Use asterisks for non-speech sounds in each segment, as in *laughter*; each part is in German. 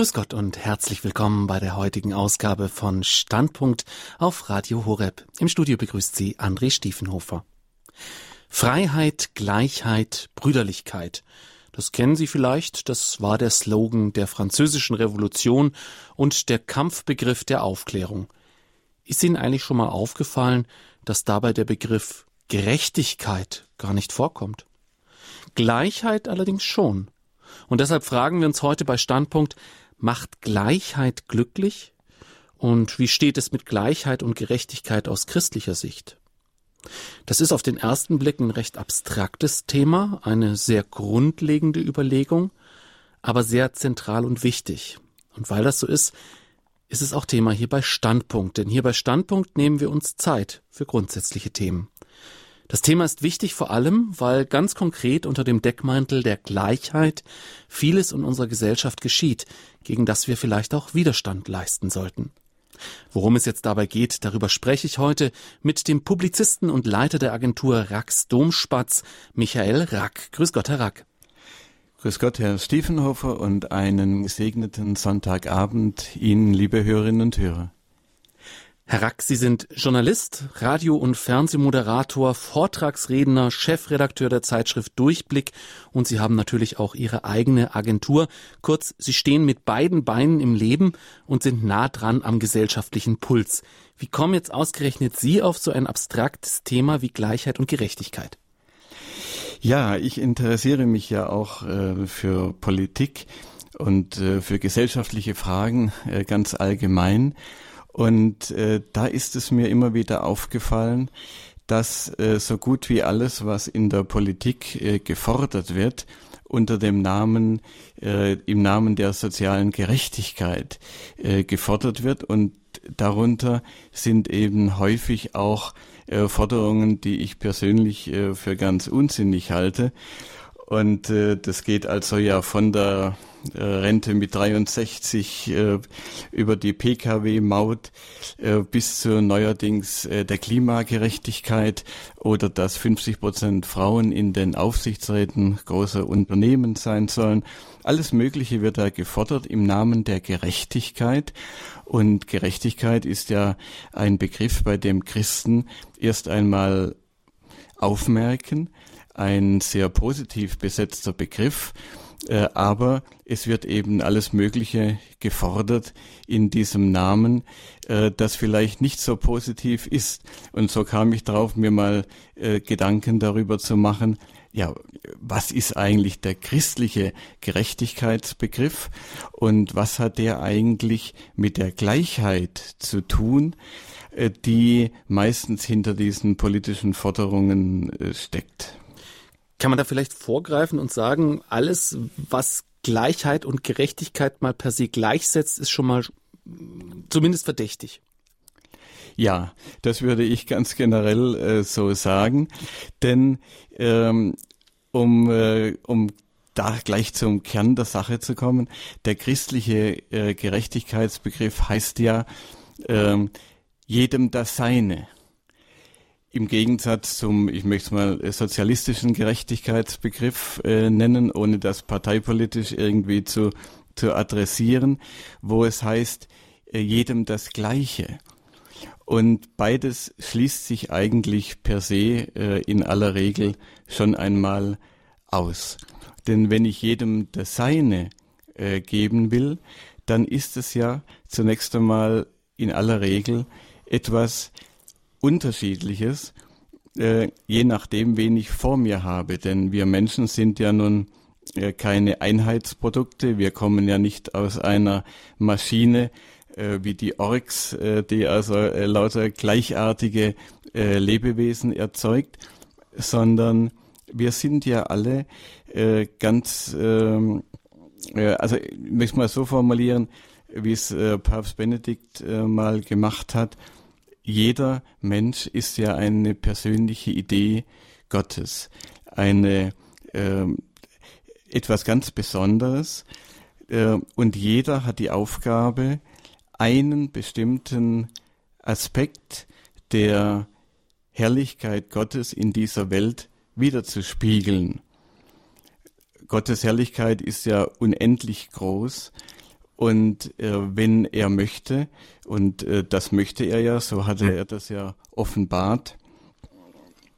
Grüß Gott und herzlich willkommen bei der heutigen Ausgabe von Standpunkt auf Radio Horeb. Im Studio begrüßt Sie André Stiefenhofer. Freiheit, Gleichheit, Brüderlichkeit. Das kennen Sie vielleicht, das war der Slogan der französischen Revolution und der Kampfbegriff der Aufklärung. Ist Ihnen eigentlich schon mal aufgefallen, dass dabei der Begriff Gerechtigkeit gar nicht vorkommt? Gleichheit allerdings schon. Und deshalb fragen wir uns heute bei Standpunkt, macht Gleichheit glücklich? Und wie steht es mit Gleichheit und Gerechtigkeit aus christlicher Sicht? Das ist auf den ersten Blick ein recht abstraktes Thema, eine sehr grundlegende Überlegung, aber sehr zentral und wichtig. Und weil das so ist, ist es auch Thema hier bei Standpunkt, denn hier bei Standpunkt nehmen wir uns Zeit für grundsätzliche Themen. Das Thema ist wichtig vor allem, weil ganz konkret unter dem Deckmantel der Gleichheit vieles in unserer Gesellschaft geschieht, gegen das wir vielleicht auch Widerstand leisten sollten. Worum es jetzt dabei geht, darüber spreche ich heute mit dem Publizisten und Leiter der Agentur Rax Domspatz, Michael Rack. Grüß Gott, Herr Rack. Grüß Gott, Herr Stiefenhofer, und einen gesegneten Sonntagabend Ihnen, liebe Hörerinnen und Hörer. Herr Rack, Sie sind Journalist, Radio- und Fernsehmoderator, Vortragsredner, Chefredakteur der Zeitschrift Durchblick und Sie haben natürlich auch Ihre eigene Agentur. Kurz, Sie stehen mit beiden Beinen im Leben und sind nah dran am gesellschaftlichen Puls. Wie kommen jetzt ausgerechnet Sie auf so ein abstraktes Thema wie Gleichheit und Gerechtigkeit? Ja, ich interessiere mich ja auch äh, für Politik und äh, für gesellschaftliche Fragen äh, ganz allgemein. Und äh, da ist es mir immer wieder aufgefallen, dass äh, so gut wie alles, was in der Politik äh, gefordert wird, unter dem Namen, äh, im Namen der sozialen Gerechtigkeit äh, gefordert wird. Und darunter sind eben häufig auch äh, Forderungen, die ich persönlich äh, für ganz unsinnig halte. Und äh, das geht also ja von der äh, Rente mit 63 äh, über die Pkw-Maut äh, bis zu neuerdings äh, der Klimagerechtigkeit oder dass 50 Prozent Frauen in den Aufsichtsräten großer Unternehmen sein sollen. Alles Mögliche wird da gefordert im Namen der Gerechtigkeit. Und Gerechtigkeit ist ja ein Begriff, bei dem Christen erst einmal aufmerken, ein sehr positiv besetzter Begriff, aber es wird eben alles Mögliche gefordert in diesem Namen, äh, das vielleicht nicht so positiv ist. Und so kam ich drauf, mir mal äh, Gedanken darüber zu machen, ja, was ist eigentlich der christliche Gerechtigkeitsbegriff und was hat der eigentlich mit der Gleichheit zu tun, die meistens hinter diesen politischen Forderungen steckt? Kann man da vielleicht vorgreifen und sagen, alles, was Gleichheit und Gerechtigkeit mal per se gleichsetzt, ist schon mal zumindest verdächtig? Ja, das würde ich ganz generell äh, so sagen, denn ähm, um, äh, um da gleich zum Kern der Sache zu kommen, der christliche äh, Gerechtigkeitsbegriff heißt ja ähm, jedem das Seine im Gegensatz zum, ich möchte es mal, äh, sozialistischen Gerechtigkeitsbegriff äh, nennen, ohne das parteipolitisch irgendwie zu, zu adressieren, wo es heißt, äh, jedem das Gleiche. Und beides schließt sich eigentlich per se äh, in aller Regel schon einmal aus. Denn wenn ich jedem das Seine äh, geben will, dann ist es ja zunächst einmal in aller Regel etwas, Unterschiedliches, äh, je nachdem, wen ich vor mir habe. Denn wir Menschen sind ja nun äh, keine Einheitsprodukte. Wir kommen ja nicht aus einer Maschine äh, wie die Orks, äh, die also äh, lauter gleichartige äh, Lebewesen erzeugt, sondern wir sind ja alle ganz, ähm, äh, also ich möchte mal so formulieren, wie es Papst Benedikt mal gemacht hat, jeder Mensch ist ja eine persönliche Idee Gottes, eine äh, etwas ganz Besonderes äh, und jeder hat die Aufgabe, einen bestimmten Aspekt der Herrlichkeit Gottes in dieser Welt wiederzuspiegeln. Gottes Herrlichkeit ist ja unendlich groß Und äh, wenn er möchte, und äh, das möchte er ja, so hatte er das ja offenbart,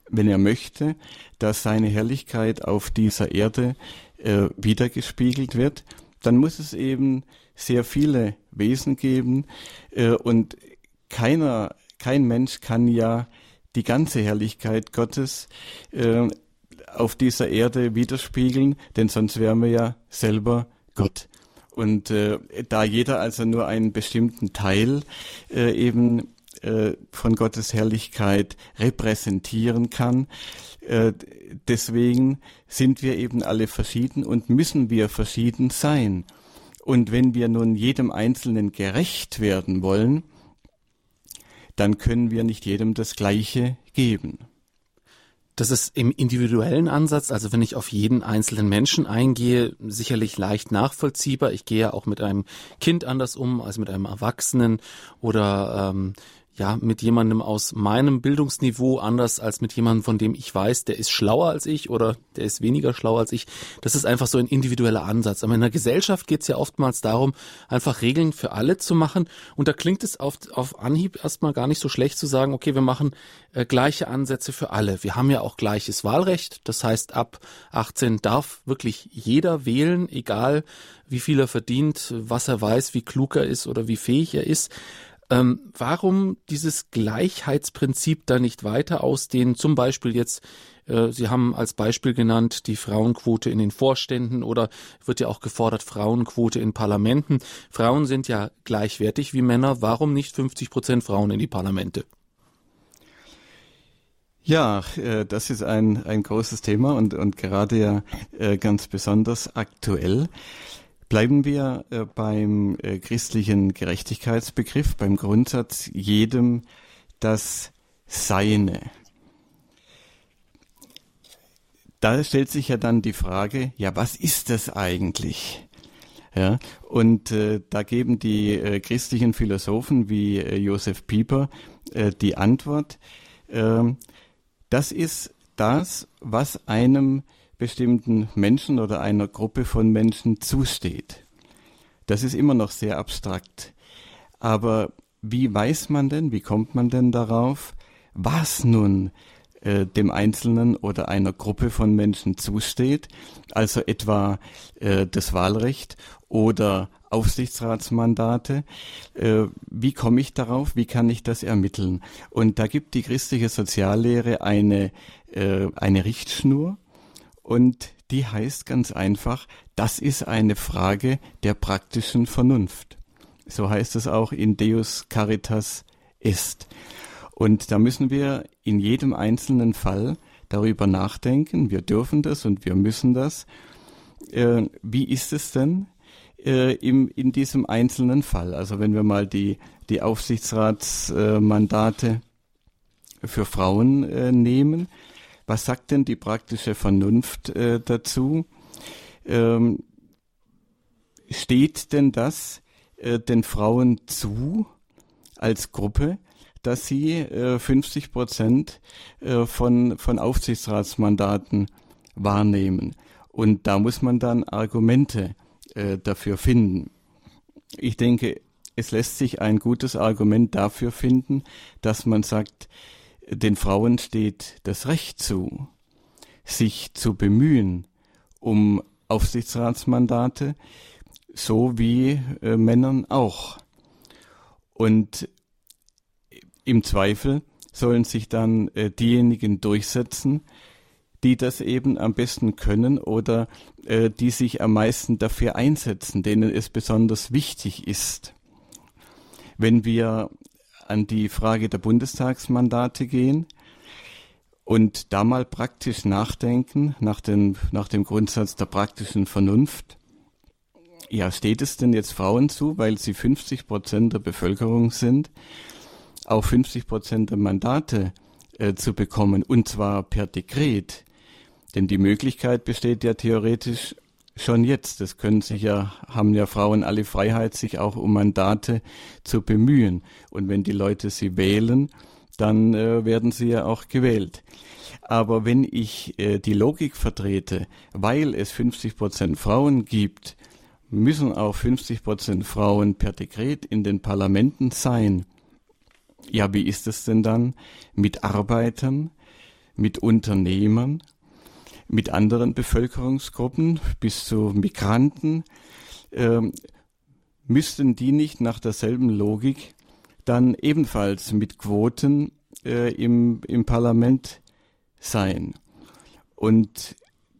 wenn er möchte, dass seine Herrlichkeit auf dieser Erde äh, wiedergespiegelt wird, dann muss es eben sehr viele Wesen geben äh, und keiner, kein Mensch kann ja die ganze Herrlichkeit Gottes äh, auf dieser Erde widerspiegeln, denn sonst wären wir ja selber Gott. Und äh, da jeder also nur einen bestimmten Teil äh, eben äh, von Gottes Herrlichkeit repräsentieren kann, äh, deswegen sind wir eben alle verschieden und müssen wir verschieden sein. Und wenn wir nun jedem Einzelnen gerecht werden wollen, dann können wir nicht jedem das Gleiche geben. Das ist im individuellen Ansatz, also wenn ich auf jeden einzelnen Menschen eingehe, sicherlich leicht nachvollziehbar. Ich gehe ja auch mit einem Kind anders um als mit einem Erwachsenen oder ähm, ja, mit jemandem aus meinem Bildungsniveau anders als mit jemandem, von dem ich weiß, der ist schlauer als ich oder der ist weniger schlau als ich. Das ist einfach so ein individueller Ansatz. Aber in der Gesellschaft geht es ja oftmals darum, einfach Regeln für alle zu machen. Und da klingt es auf, auf Anhieb erstmal gar nicht so schlecht zu sagen, okay, wir machen äh, gleiche Ansätze für alle. Wir haben ja auch gleiches Wahlrecht. Das heißt, ab 18 darf wirklich jeder wählen, egal wie viel er verdient, was er weiß, wie klug er ist oder wie fähig er ist. Ähm, warum dieses Gleichheitsprinzip da nicht weiter ausdehnen? Zum Beispiel jetzt, äh, Sie haben als Beispiel genannt die Frauenquote in den Vorständen oder wird ja auch gefordert Frauenquote in Parlamenten. Frauen sind ja gleichwertig wie Männer. Warum nicht 50 Prozent Frauen in die Parlamente? Ja, äh, das ist ein, ein großes Thema und, und gerade ja äh, ganz besonders aktuell. Bleiben wir äh, beim äh, christlichen Gerechtigkeitsbegriff, beim Grundsatz jedem das Seine. Da stellt sich ja dann die Frage, ja, was ist das eigentlich? Ja, und äh, da geben die äh, christlichen Philosophen wie äh, Josef Pieper äh, die Antwort, ähm, das ist das, was einem bestimmten Menschen oder einer Gruppe von Menschen zusteht. Das ist immer noch sehr abstrakt. Aber wie weiß man denn, wie kommt man denn darauf, was nun äh, dem Einzelnen oder einer Gruppe von Menschen zusteht, also etwa äh, das Wahlrecht oder Aufsichtsratsmandate. Äh, wie komme ich darauf? Wie kann ich das ermitteln? Und da gibt die christliche Soziallehre eine, äh, eine Richtschnur, und die heißt ganz einfach, das ist eine Frage der praktischen Vernunft. So heißt es auch in Deus Caritas est. Und da müssen wir in jedem einzelnen Fall darüber nachdenken. Wir dürfen das und wir müssen das. Äh, wie ist es denn äh, im, in diesem einzelnen Fall? Also wenn wir mal die, die Aufsichtsratsmandate äh, für Frauen äh, nehmen, was sagt denn die praktische Vernunft äh, dazu? Ähm, steht denn das äh, den Frauen zu als Gruppe, dass sie äh, 50 Prozent äh, von, von Aufsichtsratsmandaten wahrnehmen? Und da muss man dann Argumente äh, dafür finden. Ich denke, es lässt sich ein gutes Argument dafür finden, dass man sagt, den Frauen steht das Recht zu, sich zu bemühen um Aufsichtsratsmandate, so wie äh, Männern auch. Und im Zweifel sollen sich dann äh, diejenigen durchsetzen, die das eben am besten können oder äh, die sich am meisten dafür einsetzen, denen es besonders wichtig ist. Wenn wir an die Frage der Bundestagsmandate gehen und da mal praktisch nachdenken nach, den, nach dem Grundsatz der praktischen Vernunft. Ja, steht es denn jetzt Frauen zu, weil sie 50 Prozent der Bevölkerung sind, auch 50 Prozent der Mandate äh, zu bekommen und zwar per Dekret? Denn die Möglichkeit besteht ja theoretisch schon jetzt. Das können sich ja, haben ja Frauen alle Freiheit, sich auch um Mandate zu bemühen. Und wenn die Leute sie wählen, dann äh, werden sie ja auch gewählt. Aber wenn ich äh, die Logik vertrete, weil es 50 Prozent Frauen gibt, müssen auch 50 Prozent Frauen per Dekret in den Parlamenten sein. Ja, wie ist es denn dann mit Arbeitern, mit Unternehmern, mit anderen Bevölkerungsgruppen bis zu Migranten? Ähm, müssten die nicht nach derselben Logik dann ebenfalls mit Quoten äh, im, im Parlament sein? Und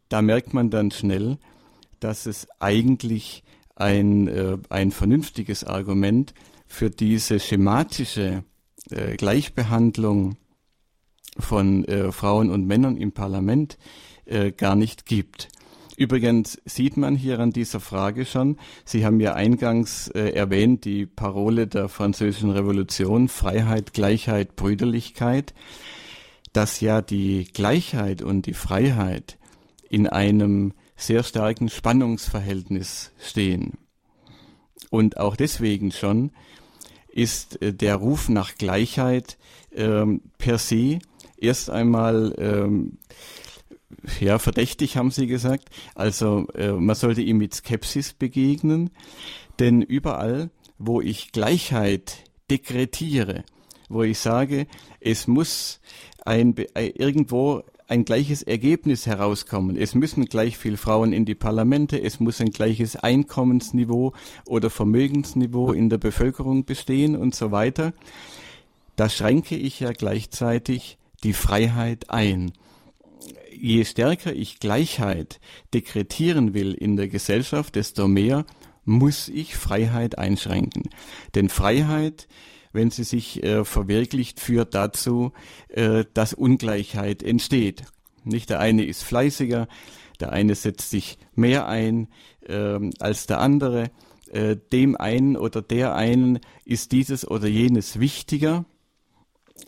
da merkt man dann schnell, dass es eigentlich ein, äh, ein vernünftiges Argument für diese schematische äh, Gleichbehandlung von äh, Frauen und Männern im Parlament äh, gar nicht gibt. Übrigens sieht man hier an dieser Frage schon, Sie haben ja eingangs äh, erwähnt, die Parole der französischen Revolution, Freiheit, Gleichheit, Brüderlichkeit, dass ja die Gleichheit und die Freiheit in einem sehr starken Spannungsverhältnis stehen. Und auch deswegen schon ist äh, der Ruf nach Gleichheit ähm, per se erst einmal ähm, ja, verdächtig haben Sie gesagt. Also äh, man sollte ihm mit Skepsis begegnen, denn überall, wo ich Gleichheit dekretiere, wo ich sage, es muss ein, äh, irgendwo ein gleiches Ergebnis herauskommen. Es müssen gleich viel Frauen in die Parlamente, es muss ein gleiches Einkommensniveau oder Vermögensniveau in der Bevölkerung bestehen und so weiter. Da schränke ich ja gleichzeitig die Freiheit ein. Je stärker ich Gleichheit dekretieren will in der Gesellschaft, desto mehr muss ich Freiheit einschränken. Denn Freiheit wenn sie sich äh, verwirklicht, führt dazu, äh, dass Ungleichheit entsteht. Nicht der eine ist fleißiger, der eine setzt sich mehr ein äh, als der andere. Äh, dem einen oder der einen ist dieses oder jenes wichtiger.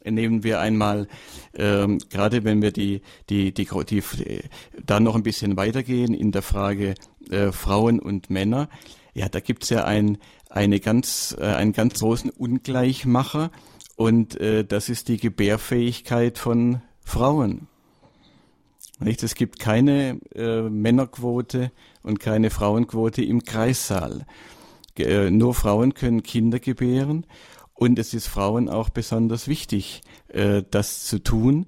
Nehmen wir einmal, ähm, gerade wenn wir die, die, die, die, die, da noch ein bisschen weitergehen in der Frage äh, Frauen und Männer. Ja, da gibt's ja ein, eine ganz, äh, einen ganz großen Ungleichmacher und äh, das ist die Gebärfähigkeit von Frauen. Nicht? Es gibt keine äh, Männerquote und keine Frauenquote im Kreissaal. Äh, nur Frauen können Kinder gebären und es ist Frauen auch besonders wichtig, äh, das zu tun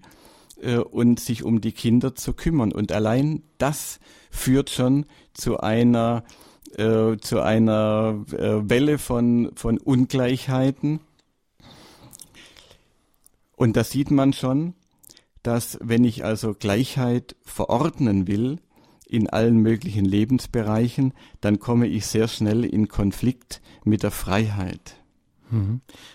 äh, und sich um die Kinder zu kümmern. Und allein das führt schon zu einer äh, zu einer äh, Welle von, von Ungleichheiten. Und da sieht man schon, dass wenn ich also Gleichheit verordnen will in allen möglichen Lebensbereichen, dann komme ich sehr schnell in Konflikt mit der Freiheit.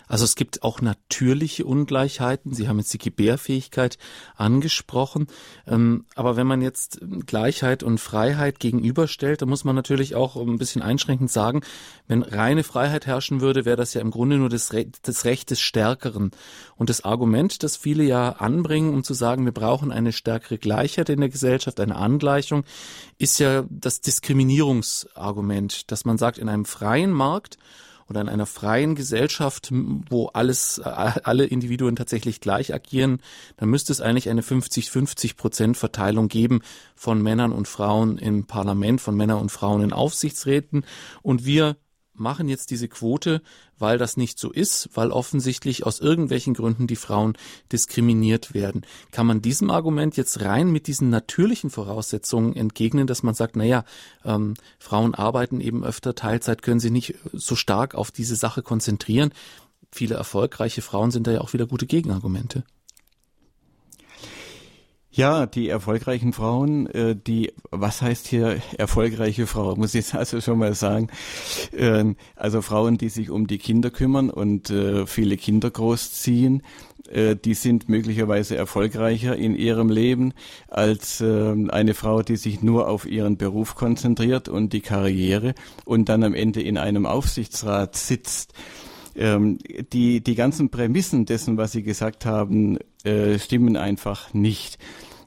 Also es gibt auch natürliche Ungleichheiten. Sie haben jetzt die Gebärfähigkeit angesprochen. Ähm, aber wenn man jetzt Gleichheit und Freiheit gegenüberstellt, dann muss man natürlich auch ein bisschen einschränkend sagen, wenn reine Freiheit herrschen würde, wäre das ja im Grunde nur das, Recht, das Recht des Stärkeren. Und das Argument, das viele ja anbringen, um zu sagen, wir brauchen eine stärkere Gleichheit in der Gesellschaft, eine Angleichung, ist ja das Diskriminierungsargument, dass man sagt, in einem freien Markt oder in einer freien Gesellschaft, wo alles, alle Individuen tatsächlich gleich agieren, dann müsste es eigentlich eine 50-50 Prozent Verteilung geben von Männern und Frauen im Parlament, von Männern und Frauen in Aufsichtsräten. Und wir machen jetzt diese Quote, weil das nicht so ist, weil offensichtlich aus irgendwelchen Gründen die Frauen diskriminiert werden. Kann man diesem Argument jetzt rein mit diesen natürlichen Voraussetzungen entgegnen, dass man sagt, naja, ähm, Frauen arbeiten eben öfter Teilzeit, können sich nicht so stark auf diese Sache konzentrieren. Viele erfolgreiche Frauen sind da ja auch wieder gute Gegenargumente. Ja, die erfolgreichen Frauen, äh, die, was heißt hier erfolgreiche Frau, *laughs* muss ich also schon mal sagen. Ähm, also Frauen, die sich um die Kinder kümmern und äh, viele Kinder großziehen, äh, die sind möglicherweise erfolgreicher in ihrem Leben als ähm, eine Frau, die sich nur auf ihren Beruf konzentriert und die Karriere und dann am Ende in einem Aufsichtsrat sitzt ähm, die, die ganzen Prämissen dessen, was Sie gesagt haben, äh, stimmen einfach nicht.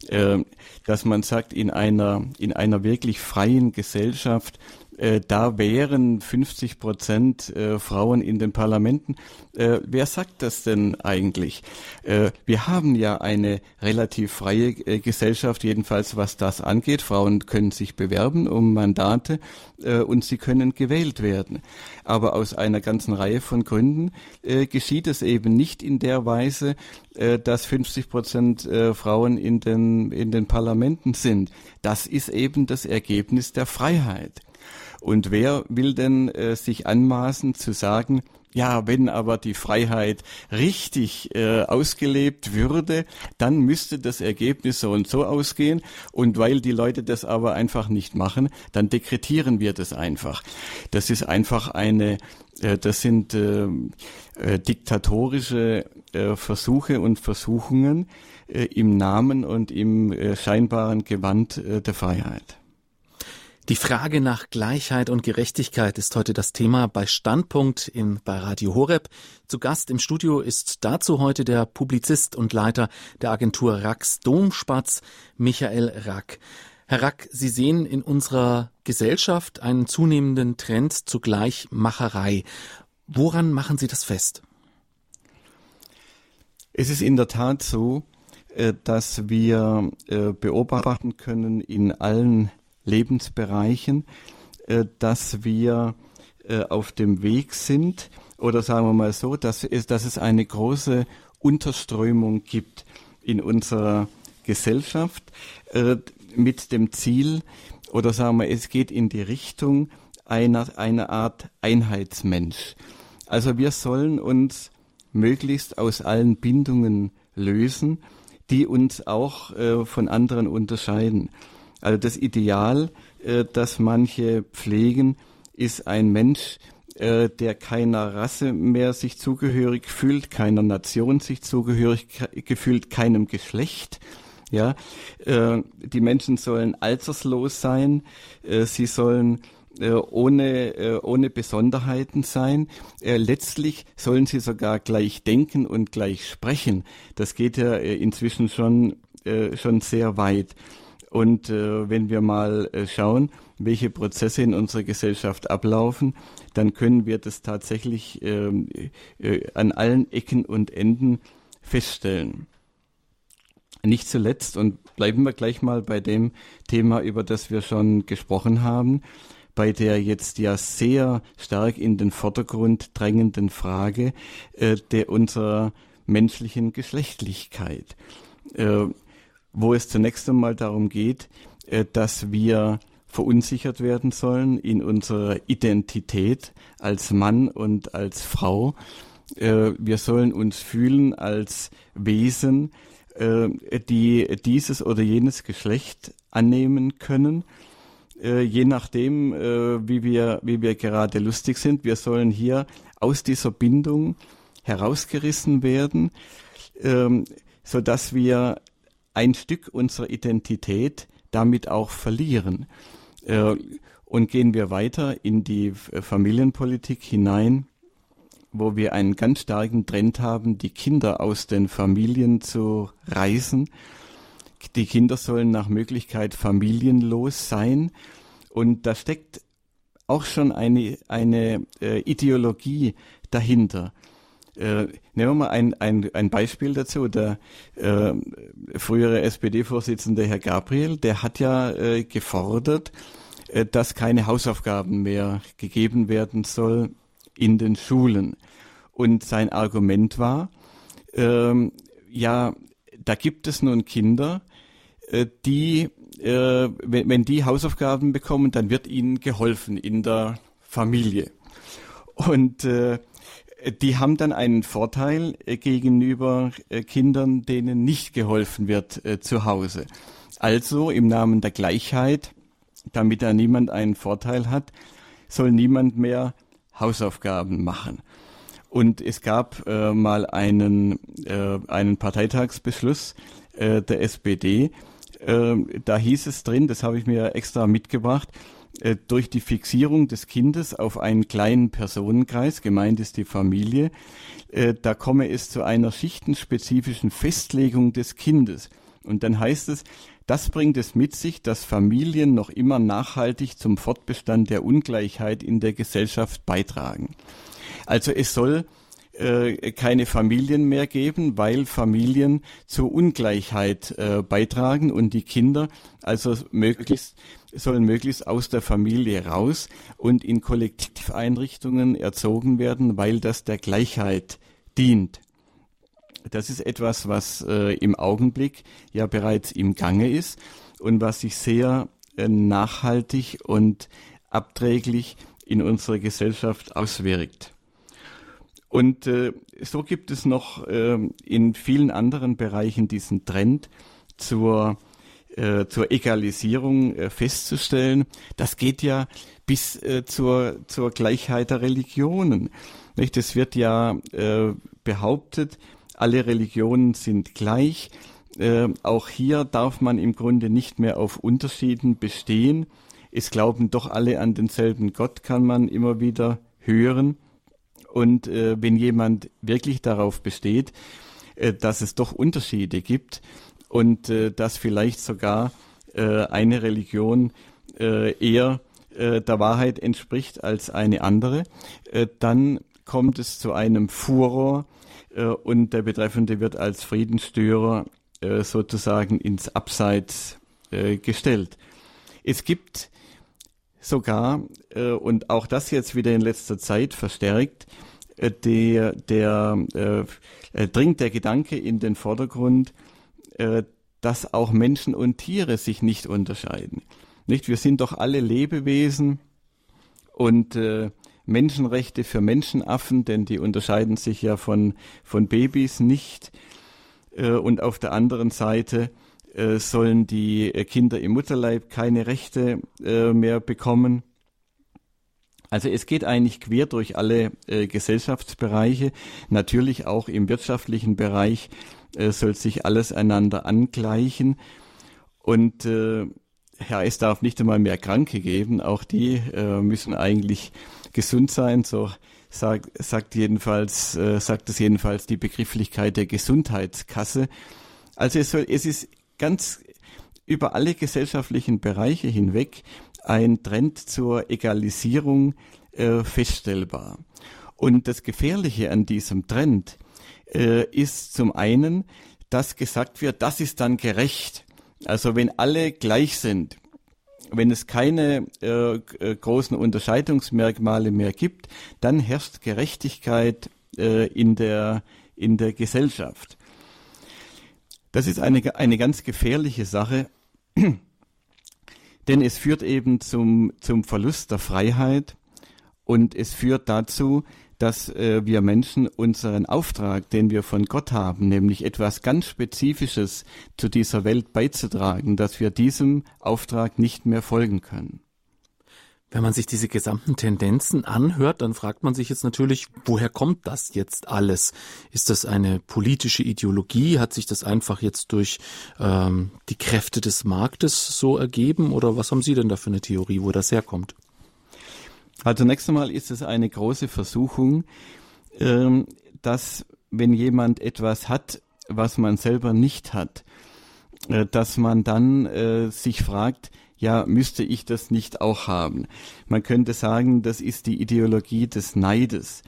Äh, dass man sagt, in einer, in einer wirklich freien Gesellschaft äh, da wären 50 Prozent äh, Frauen in den Parlamenten. Äh, wer sagt das denn eigentlich? Äh, wir haben ja eine relativ freie äh, Gesellschaft, jedenfalls was das angeht. Frauen können sich bewerben um Mandate und sie können gewählt werden. Aber aus einer ganzen Reihe von Gründen geschieht es eben nicht in der Weise, dass 50 Prozent Frauen in den, in den Parlamenten sind. Das ist eben das Ergebnis der Freiheit. Und wer will denn äh, sich anmaßen zu sagen, ja, wenn aber die Freiheit richtig äh, ausgelebt würde, dann müsste das Ergebnis so und so ausgehen. Und weil die Leute das aber einfach nicht machen, dann dekretieren wir das einfach. Das ist einfach eine, äh, das sind äh, äh, diktatorische äh, Versuche und Versuchungen äh, im Namen und im äh, scheinbaren Gewand äh, der Freiheit. Die Frage nach Gleichheit und Gerechtigkeit ist heute das Thema bei Standpunkt im, bei Radio Horeb. Zu Gast im Studio ist dazu heute der Publizist und Leiter der Agentur Rax Domspatz, Michael Rack. Herr Rack, Sie sehen in unserer Gesellschaft einen zunehmenden Trend zur Gleichmacherei. Woran machen Sie das fest? Es ist in der Tat so, äh, dass wir äh, beobachten können in allen Lebensbereichen, äh, dass wir äh, auf dem Weg sind oder sagen wir mal so, dass es, dass es eine große Unterströmung gibt in unserer Gesellschaft äh, mit dem Ziel oder sagen wir, es geht in die Richtung einer, einer Art Einheitsmensch. Also wir sollen uns möglichst aus allen Bindungen lösen, die uns auch äh, von anderen unterscheiden. Also das Ideal, äh, das manche pflegen, ist ein Mensch, äh, der keiner Rasse mehr sich zugehörig fühlt, keiner Nation sich zugehörig gefühlt, keinem Geschlecht. Ja, äh, die Menschen sollen alterslos sein, äh, sie sollen äh, ohne, äh, ohne Besonderheiten sein. Äh, letztlich sollen sie sogar gleich denken und gleich sprechen. Das geht ja inzwischen schon, schon sehr weit. Und äh, wenn wir mal äh, schauen, welche Prozesse in unserer Gesellschaft ablaufen, dann können wir das tatsächlich ähm, äh, an allen Ecken und Enden feststellen. Nicht zuletzt, und bleiben wir gleich mal bei dem Thema, über das wir schon gesprochen haben, bei der jetzt ja sehr stark in den Vordergrund drängenden Frage äh, der unserer menschlichen Geschlechtlichkeit. Wo es zunächst einmal darum geht, äh, dass wir verunsichert werden sollen in unserer Identität als Mann und als Frau. Äh, wir sollen uns fühlen als Wesen, äh, die dieses oder jenes Geschlecht annehmen können, je nachdem, wie wir, wie wir gerade lustig sind. Wir sollen hier aus dieser Bindung herausgerissen werden, ähm, so dass wir ein Stück unserer Identität damit auch verlieren. Äh, und gehen wir weiter in die Familienpolitik hinein, wo wir einen ganz starken Trend haben, die Kinder aus den Familien zu reißen. Die Kinder sollen nach Möglichkeit familienlos sein. Und da steckt auch schon eine, eine äh, Ideologie dahinter. Äh, nehmen wir mal ein, ein, ein Beispiel dazu. Der äh, frühere SPD-Vorsitzende Herr Gabriel, der hat ja äh, gefordert, äh, dass keine Hausaufgaben mehr gegeben werden soll in den Schulen. Und sein Argument war, ähm, ja, da gibt es nun Kinder, äh, die, äh, wenn, wenn die Hausaufgaben bekommen, dann wird ihnen geholfen in der Familie. Und äh, die haben dann einen Vorteil äh, gegenüber äh, Kindern, denen nicht geholfen wird äh, zu Hause. Also im Namen der Gleichheit, damit da niemand einen Vorteil hat, soll niemand mehr Hausaufgaben machen. Und es gab äh, mal einen, äh, einen Parteitagsbeschluss äh, der SPD. da hieß es drin, das habe ich mir extra mitgebracht, äh, durch die Fixierung des Kindes auf einen kleinen Personenkreis, gemeint ist die Familie, äh, da komme es zu einer schichtenspezifischen Festlegung des Kindes. Und dann heißt es, Das bringt es mit sich, dass Familien noch immer nachhaltig zum Fortbestand der Ungleichheit in der Gesellschaft beitragen. Also es soll äh, keine Familien mehr geben, weil Familien zur Ungleichheit äh, beitragen und die Kinder also möglichst sollen möglichst aus der Familie raus und in Kollektiveinrichtungen erzogen werden, weil das der Gleichheit dient. Das ist etwas, was äh, im Augenblick ja bereits im Gange ist und was sich sehr äh, nachhaltig und abträglich in unserer Gesellschaft auswirkt. Und äh, so gibt es noch äh, in vielen anderen Bereichen diesen Trend zur äh, zur Egalisierung äh, festzustellen. Das geht ja bis äh, zur, zur Gleichheit der Religionen. Nicht? Es wird ja äh, behauptet, alle Religionen sind gleich. Äh, auch hier darf man im Grunde nicht mehr auf Unterschieden bestehen. Es glauben doch alle an denselben Gott, kann man immer wieder hören. Und äh, wenn jemand wirklich darauf besteht, äh, dass es doch Unterschiede gibt und äh, dass vielleicht sogar äh, eine Religion äh, eher äh, der Wahrheit entspricht als eine andere, äh, dann kommt es zu einem Furor äh, und der Betreffende wird als Friedensstörer äh, sozusagen ins Abseits äh, gestellt. Es gibt sogar, äh, und auch das jetzt wieder in letzter Zeit verstärkt, äh, der, der äh, äh, dringt der Gedanke in den Vordergrund, äh, dass auch Menschen und Tiere sich nicht unterscheiden. Nicht? Wir sind doch alle Lebewesen und äh, Menschenrechte für Menschenaffen, denn die unterscheiden sich ja von, von Babys nicht. Äh, und auf der anderen Seite äh, sollen die Kinder im Mutterleib keine Rechte äh, mehr bekommen. Also es geht eigentlich quer durch alle äh, Gesellschaftsbereiche, natürlich auch im wirtschaftlichen Bereich äh, soll sich alles einander angleichen. Und äh, ja, es darf nicht einmal mehr Kranke geben, auch die äh, müssen eigentlich gesund sein, so sagt, sagt jedenfalls, äh, sagt es jedenfalls die Begrifflichkeit der Gesundheitskasse. Also es soll, es ist ganz über alle gesellschaftlichen Bereiche hinweg ein Trend zur Egalisierung äh, feststellbar. Und das Gefährliche an diesem Trend äh, ist zum einen, dass gesagt wird, das ist dann gerecht. Also wenn alle gleich sind, wenn es keine äh, äh, großen Unterscheidungsmerkmale mehr gibt, dann herrscht Gerechtigkeit äh, in, der, in der Gesellschaft. Das ist eine, eine ganz gefährliche Sache, denn es führt eben zum, zum Verlust der Freiheit und es führt dazu, dass äh, wir Menschen unseren Auftrag, den wir von Gott haben, nämlich etwas ganz Spezifisches zu dieser Welt beizutragen, dass wir diesem Auftrag nicht mehr folgen können. Wenn man sich diese gesamten Tendenzen anhört, dann fragt man sich jetzt natürlich, woher kommt das jetzt alles? Ist das eine politische Ideologie? Hat sich das einfach jetzt durch ähm, die Kräfte des Marktes so ergeben? Oder was haben Sie denn da für eine Theorie, wo das herkommt? Also zunächst einmal ist es eine große Versuchung, ähm, dass wenn jemand etwas hat, was man selber nicht hat, äh, dass man dann äh, sich fragt, ja, müsste ich das nicht auch haben? Man könnte sagen, das ist die Ideologie des Neides.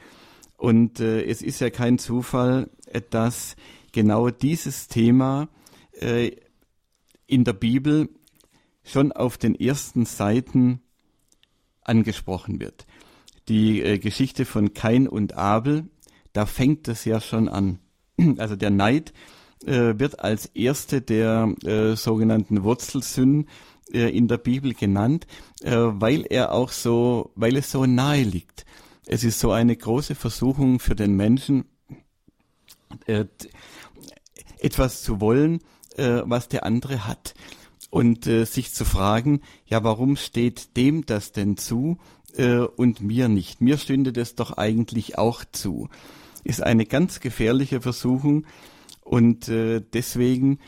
Und äh, es ist ja kein Zufall, äh, dass genau dieses Thema äh, in der Bibel schon auf den ersten Seiten angesprochen wird. Die äh, Geschichte von Kain und Abel, da fängt es ja schon an. *clears throat* Also der Neid äh, wird als erste der äh, sogenannten Wurzelsünden in der Bibel genannt, äh, weil er auch so, weil es so nahe liegt. Es ist so eine große Versuchung für den Menschen, äh, etwas zu wollen, was der andere hat und äh, sich zu fragen, ja, warum steht dem das denn zu äh, und mir nicht? Mir stünde das doch eigentlich auch zu. Ist eine ganz gefährliche Versuchung und äh, deswegen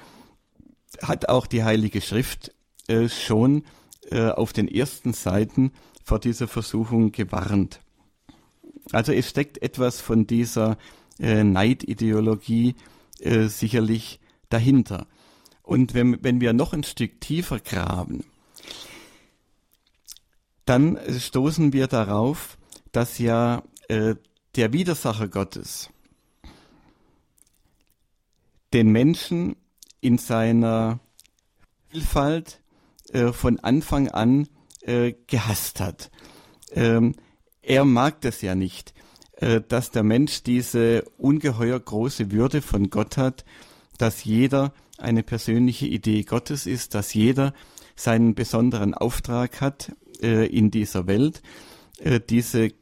hat auch die Heilige Schrift äh, schon äh, auf den ersten Seiten vor dieser Versuchung gewarnt. Also es steckt etwas von dieser äh, Neidideologie sicherlich dahinter. Und wenn, wenn wir noch ein Stück tiefer graben, dann stoßen wir darauf, dass ja äh, der Widersacher Gottes den Menschen in seiner Vielfalt äh, von Anfang an äh, gehasst hat. Ähm, er mag das ja nicht, äh, dass der Mensch diese ungeheuer große Würde von Gott hat, dass jeder eine persönliche Idee Gottes ist, dass jeder seinen besonderen Auftrag hat äh, in dieser Welt. Äh, diese,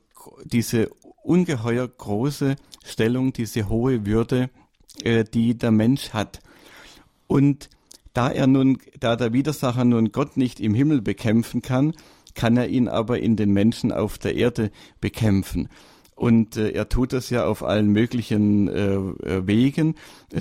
diese ungeheuer große Stellung, diese hohe Würde, äh, die der Mensch hat. Und da er nun, da der Widersacher nun Gott nicht im Himmel bekämpfen kann, kann er ihn aber in den Menschen auf der Erde bekämpfen. Und äh, er tut das ja auf allen möglichen äh, äh Wegen.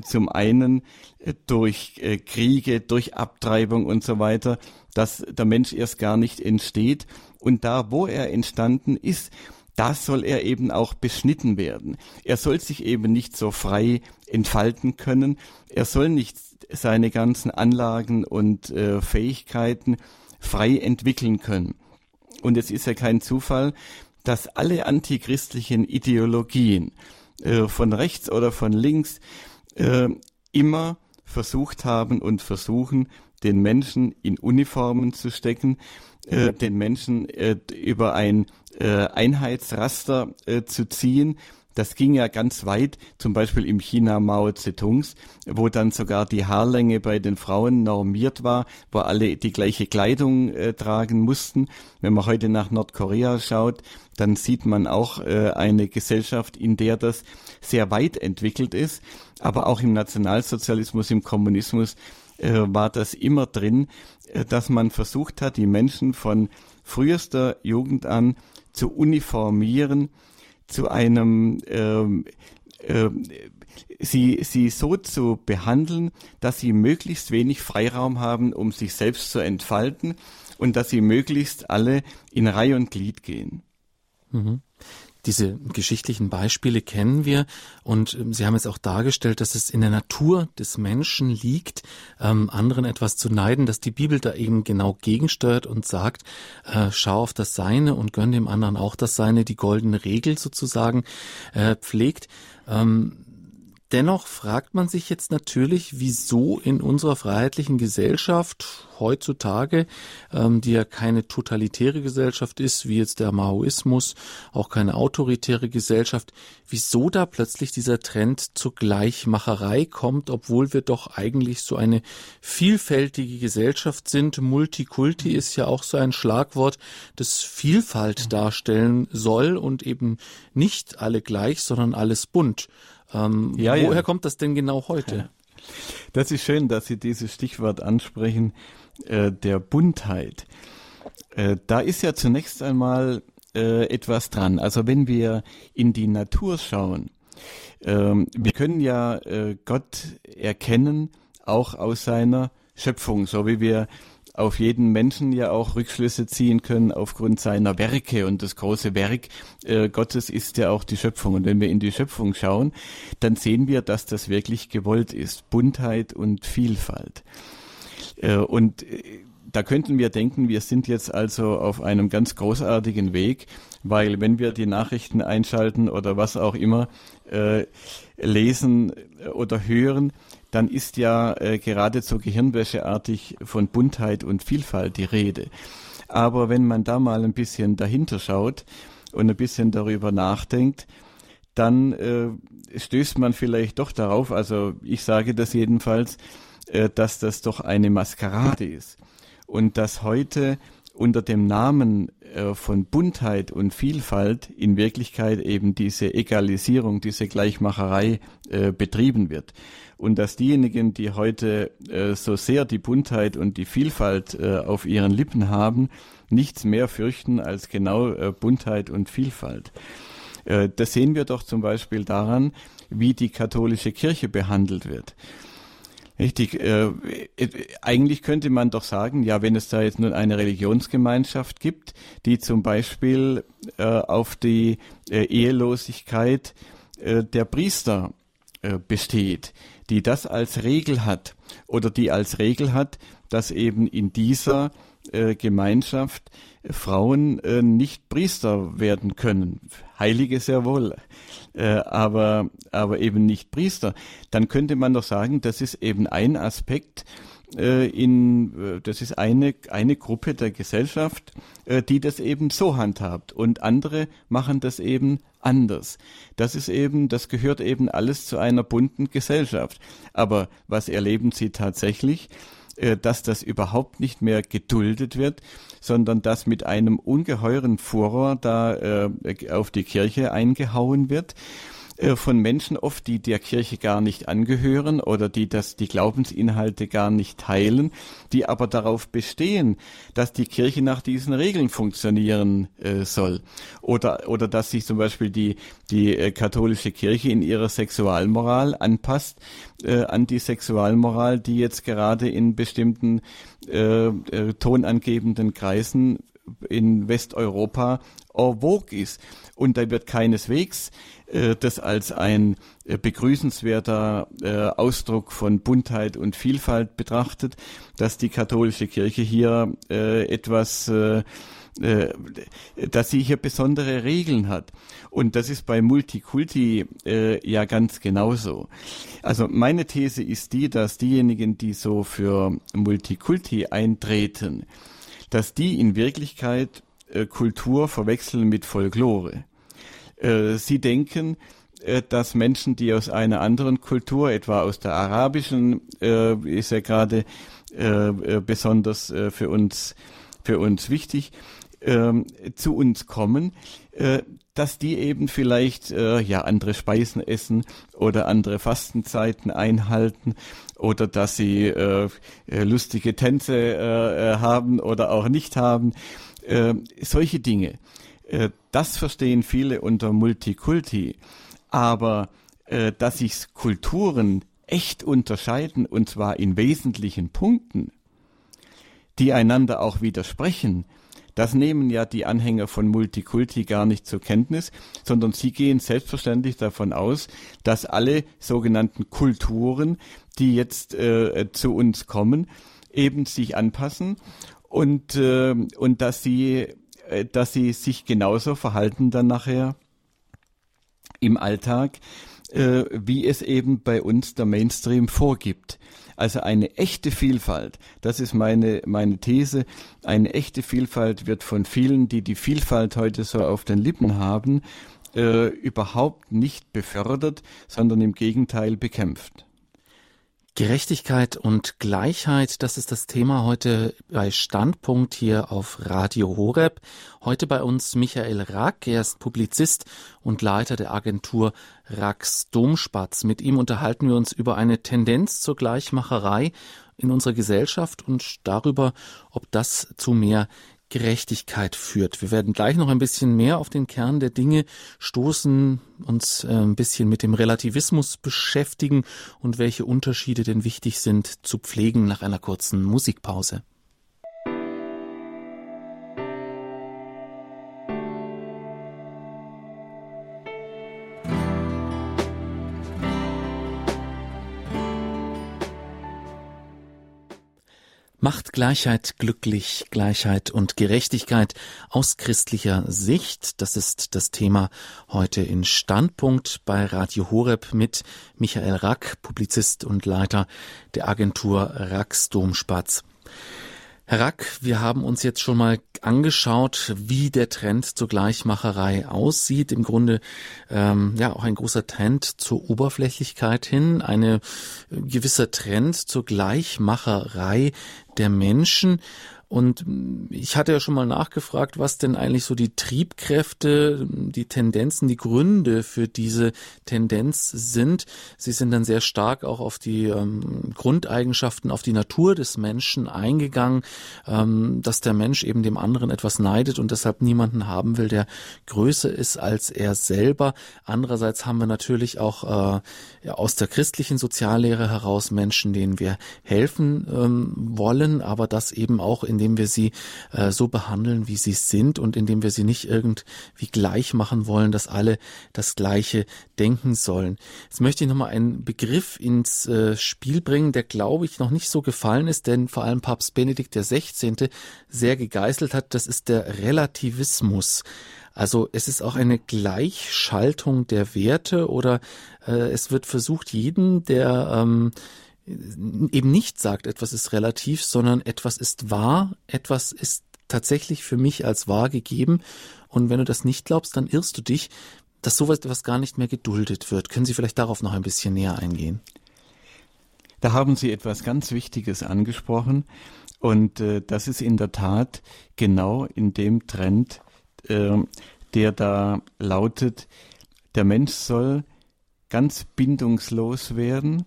Zum einen äh, durch äh, Kriege, durch Abtreibung und so weiter, dass der Mensch erst gar nicht entsteht. Und da, wo er entstanden ist, da soll er eben auch beschnitten werden. Er soll sich eben nicht so frei entfalten können. Er soll nicht seine ganzen Anlagen und äh, Fähigkeiten frei entwickeln können. Und es ist ja kein Zufall, dass alle antichristlichen Ideologien äh, von rechts oder von links äh, immer versucht haben und versuchen, den Menschen in Uniformen zu stecken, äh, den Menschen äh, über ein äh, Einheitsraster äh, zu ziehen, das ging ja ganz weit, zum Beispiel im China Mao Zedongs, wo dann sogar die Haarlänge bei den Frauen normiert war, wo alle die gleiche Kleidung äh, tragen mussten. Wenn man heute nach Nordkorea schaut, dann sieht man auch äh, eine Gesellschaft, in der das sehr weit entwickelt ist. Aber auch im Nationalsozialismus, im Kommunismus äh, war das immer drin, äh, dass man versucht hat, die Menschen von frühester Jugend an zu uniformieren, zu einem ähm, äh, sie, sie so zu behandeln, dass sie möglichst wenig Freiraum haben, um sich selbst zu entfalten und dass sie möglichst alle in Reihe und Glied gehen. Mhm. Diese geschichtlichen Beispiele kennen wir und ähm, Sie haben jetzt auch dargestellt, dass es in der Natur des Menschen liegt, ähm, anderen etwas zu neiden, dass die Bibel da eben genau gegensteuert und sagt, äh, schau auf das Seine und gönn dem anderen auch das Seine, die goldene Regel sozusagen äh, pflegt. Ähm, Dennoch fragt man sich jetzt natürlich, wieso in unserer freiheitlichen Gesellschaft heutzutage, ähm, die ja keine totalitäre Gesellschaft ist, wie jetzt der Maoismus, auch keine autoritäre Gesellschaft, wieso da plötzlich dieser Trend zur Gleichmacherei kommt, obwohl wir doch eigentlich so eine vielfältige Gesellschaft sind. Multikulti ist ja auch so ein Schlagwort, das Vielfalt darstellen soll und eben nicht alle gleich, sondern alles bunt. Ähm, ja, woher ja. kommt das denn genau heute? *laughs* Das ist schön, dass Sie dieses Stichwort ansprechen, äh, der Buntheit. Äh, da ist ja zunächst einmal äh, etwas dran. Also wenn wir in die Natur schauen, ähm, wir können ja äh, Gott erkennen, auch aus seiner Schöpfung, so wie wir auf jeden Menschen ja auch Rückschlüsse ziehen können aufgrund seiner Werke. Und das große Werk äh, Gottes ist ja auch die Schöpfung. Und wenn wir in die Schöpfung schauen, dann sehen wir, dass das wirklich gewollt ist. Buntheit und Vielfalt. Äh, und äh, da könnten wir denken, wir sind jetzt also auf einem ganz großartigen Weg, weil wenn wir die Nachrichten einschalten oder was auch immer äh, lesen oder hören, dann ist ja äh, geradezu gehirnwäscheartig von Buntheit und Vielfalt die Rede. Aber wenn man da mal ein bisschen dahinter schaut und ein bisschen darüber nachdenkt, dann äh, stößt man vielleicht doch darauf, also ich sage das jedenfalls, äh, dass das doch eine Maskerade ist und dass heute unter dem Namen äh, von Buntheit und Vielfalt in Wirklichkeit eben diese Egalisierung, diese Gleichmacherei äh, betrieben wird und dass diejenigen, die heute äh, so sehr die Buntheit und die Vielfalt auf ihren Lippen haben, nichts mehr fürchten als genau Buntheit und Vielfalt. Das sehen wir doch zum Beispiel daran, wie die katholische Kirche behandelt wird. Richtig. Äh, äh, eigentlich könnte man doch sagen, ja, wenn es da jetzt nun eine Religionsgemeinschaft gibt, die zum Beispiel äh, auf die äh, Ehelosigkeit äh, der Priester äh, besteht, die das als Regel hat oder die als Regel hat, dass eben in dieser Gemeinschaft Frauen nicht Priester werden können. Heilige sehr wohl, äh, aber, aber eben nicht Priester. Dann könnte man doch sagen, das ist eben ein Aspekt, äh, in, äh, das ist eine, eine Gruppe der Gesellschaft, äh, die das eben so handhabt und andere machen das eben anders. Das ist eben, das gehört eben alles zu einer bunten Gesellschaft. Aber was erleben Sie tatsächlich? Dass das überhaupt nicht mehr geduldet wird, sondern dass mit einem ungeheuren Furor da äh, auf die Kirche eingehauen wird. äh, von Menschen oft, die der Kirche gar nicht angehören oder die das, die Glaubensinhalte gar nicht teilen, die aber darauf bestehen, dass die Kirche nach diesen Regeln funktionieren äh, soll. Oder, oder dass sich zum Beispiel die, die äh, katholische Kirche in ihrer Sexualmoral anpasst äh, an die Sexualmoral, die jetzt gerade in bestimmten äh, äh, tonangebenden Kreisen in Westeuropa en vogue ist. Und da wird keineswegs äh, das als ein äh, begrüßenswerter äh, Ausdruck von Buntheit und Vielfalt betrachtet, dass die katholische Kirche hier äh, etwas äh, äh, dass sie hier besondere Regeln hat. Und das ist bei Multikulti äh, ja ganz genauso. Also meine These ist die, dass diejenigen, die so für Multikulti eintreten, dass die in Wirklichkeit äh, Kultur verwechseln mit Folklore. Äh, sie denken, äh, dass Menschen, die aus einer anderen Kultur, etwa aus der arabischen, äh, ist ja gerade besonders für uns für uns wichtig, ähm, zu uns kommen, dass die eben vielleicht ja andere Speisen essen oder andere Fastenzeiten einhalten oder dass sie lustige Tänze haben oder auch nicht haben. solche Dinge. Äh, das verstehen viele unter Multikulti. Aber äh, dass sich Kulturen echt unterscheiden, und zwar in wesentlichen Punkten, die einander auch widersprechen, das nehmen ja die Anhänger von Multikulti gar nicht zur Kenntnis, sondern sie gehen selbstverständlich davon aus, dass alle sogenannten Kulturen, die jetzt äh, zu uns kommen, eben sich anpassen und, äh, und dass sie dass sie sich genauso verhalten dann nachher im Alltag, äh, wie es eben bei uns der Mainstream vorgibt. Also eine echte Vielfalt, das ist meine, meine These, eine echte Vielfalt wird von vielen, die die Vielfalt heute so auf den Lippen haben, äh, überhaupt nicht befördert, sondern im Gegenteil bekämpft. Gerechtigkeit und Gleichheit, das ist das Thema heute bei Standpunkt hier auf Radio Horeb. Heute bei uns Michael Rack, er ist Publizist und Leiter der Agentur Racks Domspatz. Mit ihm unterhalten wir uns über eine Tendenz zur Gleichmacherei in unserer Gesellschaft und darüber, ob das zu mehr Gerechtigkeit führt. Wir werden gleich noch ein bisschen mehr auf den Kern der Dinge stoßen, uns äh, ein bisschen mit dem Relativismus beschäftigen und welche Unterschiede denn wichtig sind zu pflegen nach einer kurzen Musikpause. Macht Gleichheit glücklich, Gleichheit und Gerechtigkeit aus christlicher Sicht? Das ist das Thema heute in Standpunkt bei Radio Horeb mit Michael Rack, Publizist und Leiter der Agentur Racks Domspatz. Herr Rack, wir haben uns jetzt schon mal angeschaut, wie der Trend zur Gleichmacherei aussieht. Im Grunde ähm, ja auch ein großer Trend zur Oberflächlichkeit hin, eine äh, gewisser Trend zur Gleichmacherei der Menschen. Und ich hatte ja schon mal nachgefragt, was denn eigentlich so die Triebkräfte, die Tendenzen, die Gründe für diese Tendenz sind. Sie sind dann sehr stark auch auf die ähm, Grundeigenschaften, auf die Natur des Menschen eingegangen, ähm, dass der Mensch eben dem anderen etwas neidet und deshalb niemanden haben will, der größer ist als er selber. Andererseits haben wir natürlich auch äh, aus der christlichen Soziallehre heraus Menschen, denen wir helfen ähm, wollen, aber das eben auch in indem wir sie äh, so behandeln, wie sie sind und indem wir sie nicht irgendwie gleich machen wollen, dass alle das Gleiche denken sollen. Jetzt möchte ich nochmal einen Begriff ins äh, Spiel bringen, der glaube ich noch nicht so gefallen ist, denn vor allem Papst Benedikt XVI. sehr gegeißelt hat. Das ist der Relativismus. Also es ist auch eine Gleichschaltung der Werte oder äh, es wird versucht, jeden, der ähm, eben nicht sagt, etwas ist relativ, sondern etwas ist wahr, etwas ist tatsächlich für mich als wahr gegeben. Und wenn du das nicht glaubst, dann irrst du dich, dass sowas etwas gar nicht mehr geduldet wird. Können Sie vielleicht darauf noch ein bisschen näher eingehen? Da haben Sie etwas ganz Wichtiges angesprochen. Und äh, das ist in der Tat genau in dem Trend, äh, der da lautet, der Mensch soll ganz bindungslos werden,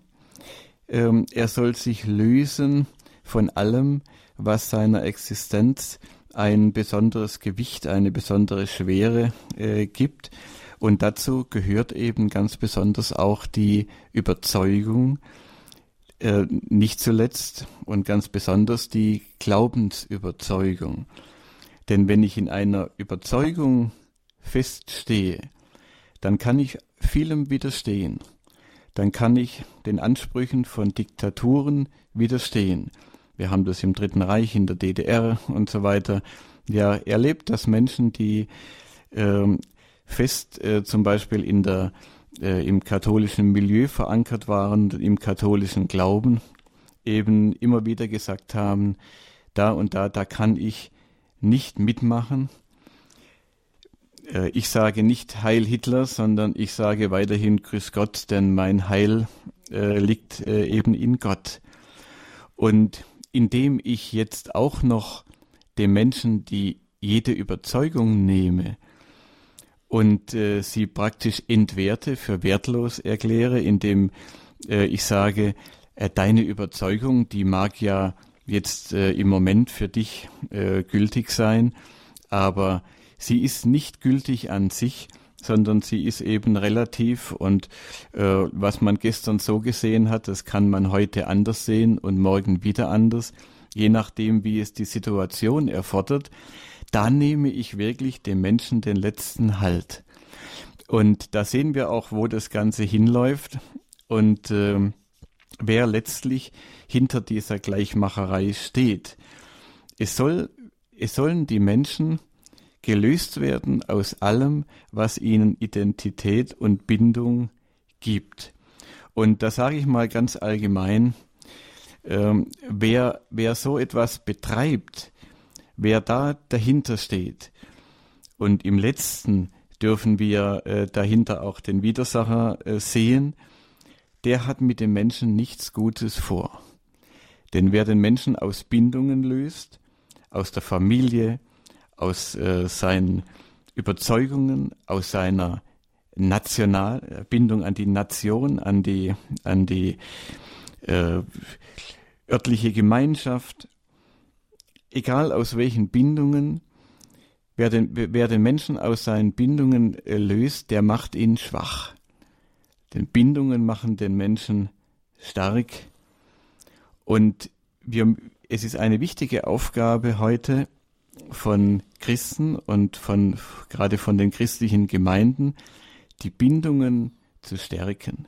ähm, er soll sich lösen von allem, was seiner Existenz ein besonderes Gewicht, eine besondere Schwere äh, gibt. Und dazu gehört eben ganz besonders auch die Überzeugung, äh, nicht zuletzt und ganz besonders die Glaubensüberzeugung. Denn wenn ich in einer Überzeugung feststehe, dann kann ich vielem widerstehen. Dann kann ich den Ansprüchen von Diktaturen widerstehen. Wir haben das im Dritten Reich, in der DDR und so weiter ja erlebt, dass Menschen, die äh, fest äh, zum Beispiel in der äh, im katholischen Milieu verankert waren, im katholischen Glauben, eben immer wieder gesagt haben, da und da, da kann ich nicht mitmachen, ich sage nicht Heil Hitler, sondern ich sage weiterhin Grüß Gott, denn mein Heil äh, liegt äh, eben in Gott. Und indem ich jetzt auch noch dem Menschen die jede Überzeugung nehme und äh, sie praktisch entwerte, für wertlos erkläre, indem äh, ich sage, äh, deine Überzeugung, die mag ja jetzt äh, im Moment für dich äh, gültig sein, aber sie ist nicht gültig an sich, sondern sie ist eben relativ und äh, was man gestern so gesehen hat, das kann man heute anders sehen und morgen wieder anders, je nachdem, wie es die Situation erfordert. Da nehme ich wirklich dem Menschen den letzten Halt. Und da sehen wir auch, wo das Ganze hinläuft und äh, wer letztlich hinter dieser Gleichmacherei steht. Es soll, es sollen die Menschen gelöst werden aus allem, was ihnen Identität und Bindung gibt. Und da sage ich mal ganz allgemein, ähm, wer, wer so etwas betreibt, wer da dahinter steht, und im letzten dürfen wir äh, dahinter auch den Widersacher äh, sehen, der hat mit dem Menschen nichts Gutes vor. Denn wer den Menschen aus Bindungen löst, aus der Familie, aus äh, seinen Überzeugungen, aus seiner Nationalbindung an die Nation, an die, an die äh, örtliche Gemeinschaft, egal aus welchen Bindungen, wer den, wer den Menschen aus seinen Bindungen äh, löst, der macht ihn schwach. Denn Bindungen machen den Menschen stark. Und wir, es ist eine wichtige Aufgabe heute, von Christen und von gerade von den christlichen Gemeinden die Bindungen zu stärken.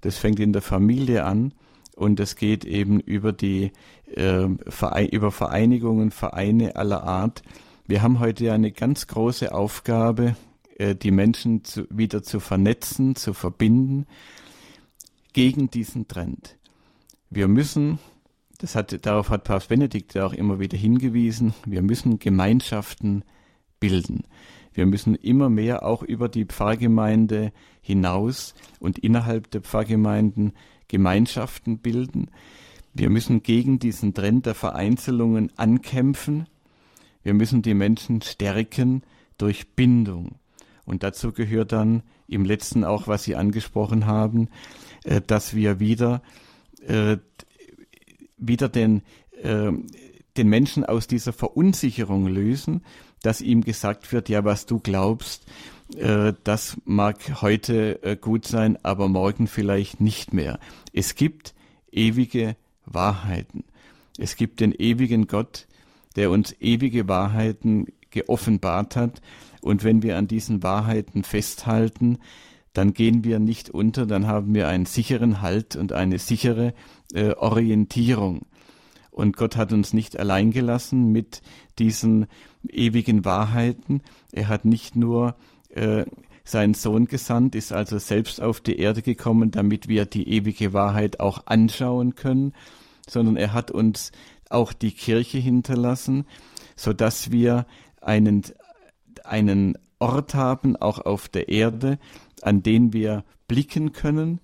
Das fängt in der Familie an und es geht eben über die äh, über Vereinigungen, Vereine aller Art. Wir haben heute eine ganz große Aufgabe, äh, die Menschen zu, wieder zu vernetzen, zu verbinden gegen diesen Trend. Wir müssen das hat, darauf hat Papst Benedikt ja auch immer wieder hingewiesen. Wir müssen Gemeinschaften bilden. Wir müssen immer mehr auch über die Pfarrgemeinde hinaus und innerhalb der Pfarrgemeinden Gemeinschaften bilden. Wir müssen gegen diesen Trend der Vereinzelungen ankämpfen. Wir müssen die Menschen stärken durch Bindung. Und dazu gehört dann im letzten auch, was Sie angesprochen haben, äh, dass wir wieder äh, wieder den, äh, den Menschen aus dieser Verunsicherung lösen, dass ihm gesagt wird, ja, was du glaubst, äh, das mag heute äh, gut sein, aber morgen vielleicht nicht mehr. Es gibt ewige Wahrheiten. Es gibt den ewigen Gott, der uns ewige Wahrheiten geoffenbart hat. Und wenn wir an diesen Wahrheiten festhalten, dann gehen wir nicht unter, dann haben wir einen sicheren Halt und eine sichere äh, Orientierung. Und Gott hat uns nicht allein gelassen mit diesen ewigen Wahrheiten. Er hat nicht nur äh, seinen Sohn gesandt, ist also selbst auf die Erde gekommen, damit wir die ewige Wahrheit auch anschauen können, sondern er hat uns auch die Kirche hinterlassen, so dass wir einen, einen Ort haben, auch auf der Erde, an den wir blicken können,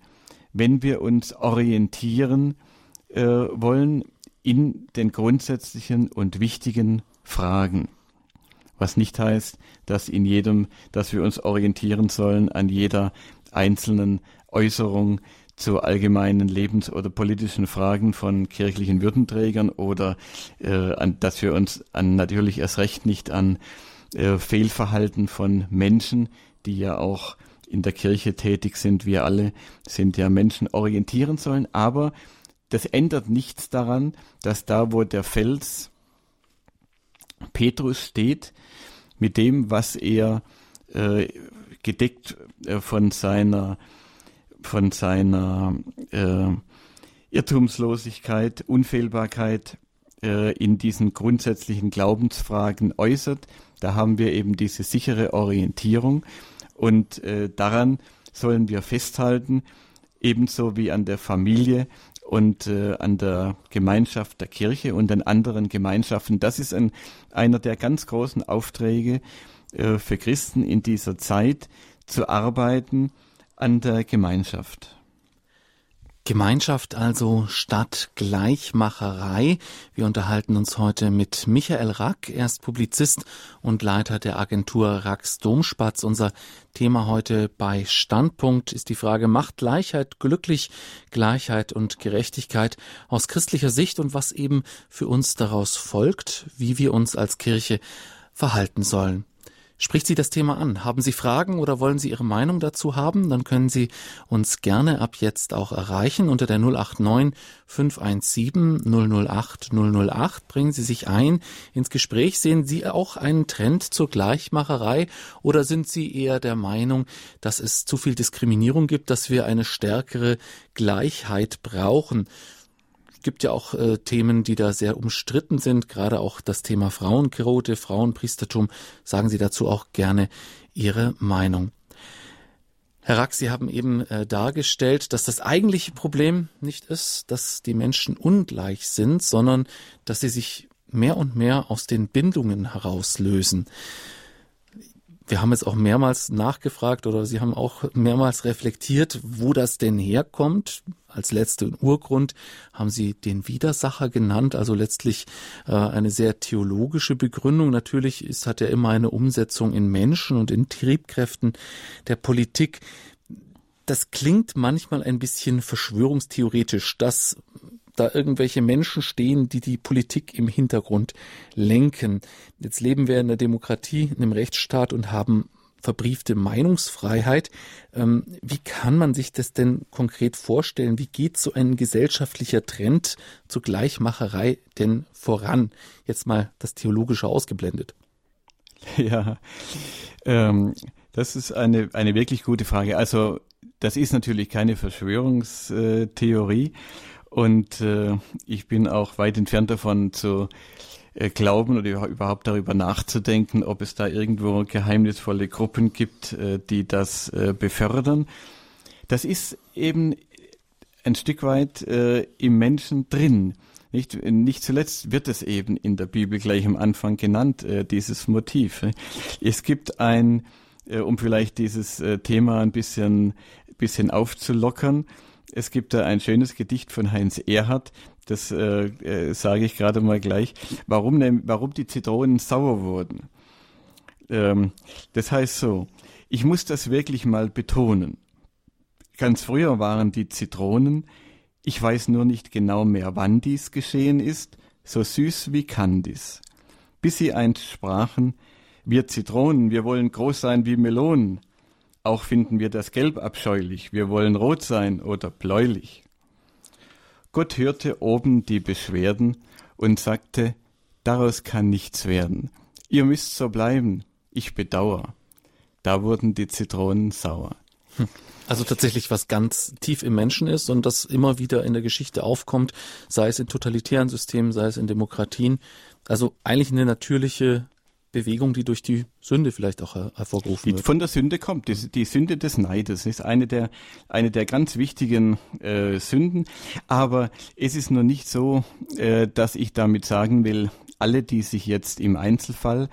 wenn wir uns orientieren äh, wollen in den grundsätzlichen und wichtigen Fragen. Was nicht heißt, dass in jedem, dass wir uns orientieren sollen an jeder einzelnen Äußerung zu allgemeinen lebens- oder politischen Fragen von kirchlichen Würdenträgern oder äh, an, dass wir uns an natürlich erst recht nicht an äh, Fehlverhalten von Menschen, die ja auch in der Kirche tätig sind, wir alle sind ja Menschen orientieren sollen, aber das ändert nichts daran, dass da, wo der Fels Petrus steht, mit dem, was er äh, gedeckt äh, von seiner von seiner äh, Irrtumslosigkeit, Unfehlbarkeit äh, in diesen grundsätzlichen Glaubensfragen äußert. Da haben wir eben diese sichere Orientierung und äh, daran sollen wir festhalten, ebenso wie an der Familie, und äh, an der Gemeinschaft der Kirche und an anderen Gemeinschaften. Das ist ein, einer der ganz großen Aufträge äh, für Christen in dieser Zeit, zu arbeiten an der Gemeinschaft. Gemeinschaft also statt Gleichmacherei. Wir unterhalten uns heute mit Michael Rack. Er ist Publizist und Leiter der Agentur Racks Domspatz. Unser Thema heute bei Standpunkt ist die Frage, macht Gleichheit glücklich, Gleichheit und Gerechtigkeit aus christlicher Sicht und was eben für uns daraus folgt, wie wir uns als Kirche verhalten sollen. Spricht Sie das Thema an? Haben Sie Fragen oder wollen Sie Ihre Meinung dazu haben? Dann können Sie uns gerne ab jetzt auch erreichen unter der 089 517 008 008. Bringen Sie sich ein ins Gespräch. Sehen Sie auch einen Trend zur Gleichmacherei oder sind Sie eher der Meinung, dass es zu viel Diskriminierung gibt, dass wir eine stärkere Gleichheit brauchen? Gibt ja auch äh, Themen, die da sehr umstritten sind, gerade auch das Thema Frauenquote, Frauenpriestertum. Sagen Sie dazu auch gerne Ihre Meinung. Herr Rack, Sie haben eben äh, dargestellt, dass das eigentliche Problem nicht ist, dass die Menschen ungleich sind, sondern dass sie sich mehr und mehr aus den Bindungen herauslösen. Wir haben jetzt auch mehrmals nachgefragt oder Sie haben auch mehrmals reflektiert, wo das denn herkommt. Als letzten Urgrund haben Sie den Widersacher genannt, also letztlich äh, eine sehr theologische Begründung. Natürlich ist, hat er immer eine Umsetzung in Menschen und in Triebkräften der Politik. Das klingt manchmal ein bisschen verschwörungstheoretisch, dass da irgendwelche Menschen stehen, die die Politik im Hintergrund lenken. Jetzt leben wir in der Demokratie, in einem Rechtsstaat und haben verbriefte Meinungsfreiheit. Ähm, wie kann man sich das denn konkret vorstellen? Wie geht so ein gesellschaftlicher Trend zur Gleichmacherei denn voran? Jetzt mal das Theologische ausgeblendet. *laughs* Ja, ähm, das ist eine, eine wirklich gute Frage. Also das ist natürlich keine Verschwörungstheorie und äh, ich bin auch weit entfernt davon zu äh, glauben oder überhaupt darüber nachzudenken, ob es da irgendwo geheimnisvolle Gruppen gibt, äh, die das äh, befördern. Das ist eben ein Stück weit äh, im Menschen drin. Nicht, nicht zuletzt wird es eben in der Bibel gleich am Anfang genannt, äh, dieses Motiv. Es gibt ein, äh, um vielleicht dieses äh, Thema ein bisschen, bisschen aufzulockern, es gibt da ein schönes Gedicht von Heinz Erhardt, das äh, äh, sage ich gerade mal gleich, warum, ne, warum die Zitronen sauer wurden. Ähm, das heißt so, ich muss das wirklich mal betonen. Ganz früher waren die Zitronen, ich weiß nur nicht genau mehr, wann dies geschehen ist, so süß wie Candice. Bis sie einst sprachen, wir Zitronen, wir wollen groß sein wie Melonen. Auch finden wir das Gelb abscheulich. Wir wollen rot sein oder bläulich. Gott hörte oben die Beschwerden und sagte, daraus kann nichts werden. Ihr müsst so bleiben, ich bedauere. Da wurden die Zitronen sauer. Hm. Also tatsächlich was ganz tief im Menschen ist und das immer wieder in der Geschichte aufkommt, sei es in totalitären Systemen, sei es in Demokratien. Also eigentlich eine natürliche Bewegung, die durch die Sünde vielleicht auch hervorgerufen wird. Die von der Sünde kommt. Die, die, Sünde des Neides ist eine der, eine der ganz wichtigen äh, Sünden. Aber es ist nur nicht so, äh, dass ich damit sagen will, alle, die sich jetzt im Einzelfall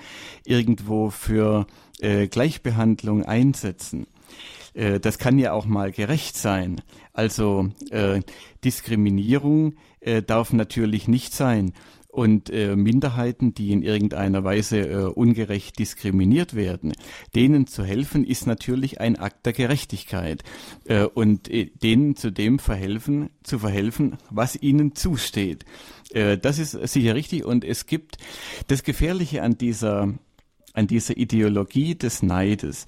irgendwo für äh, Gleichbehandlung einsetzen, äh, das kann ja auch mal gerecht sein. Also äh, Diskriminierung äh, darf natürlich nicht sein. Und äh, Minderheiten, die in irgendeiner Weise äh, ungerecht diskriminiert werden, denen zu helfen, ist natürlich ein Akt der Gerechtigkeit. Äh, und äh, denen zu dem verhelfen, zu verhelfen, was ihnen zusteht. Äh, das ist sicher richtig. Und es gibt das Gefährliche an dieser an dieser Ideologie des Neides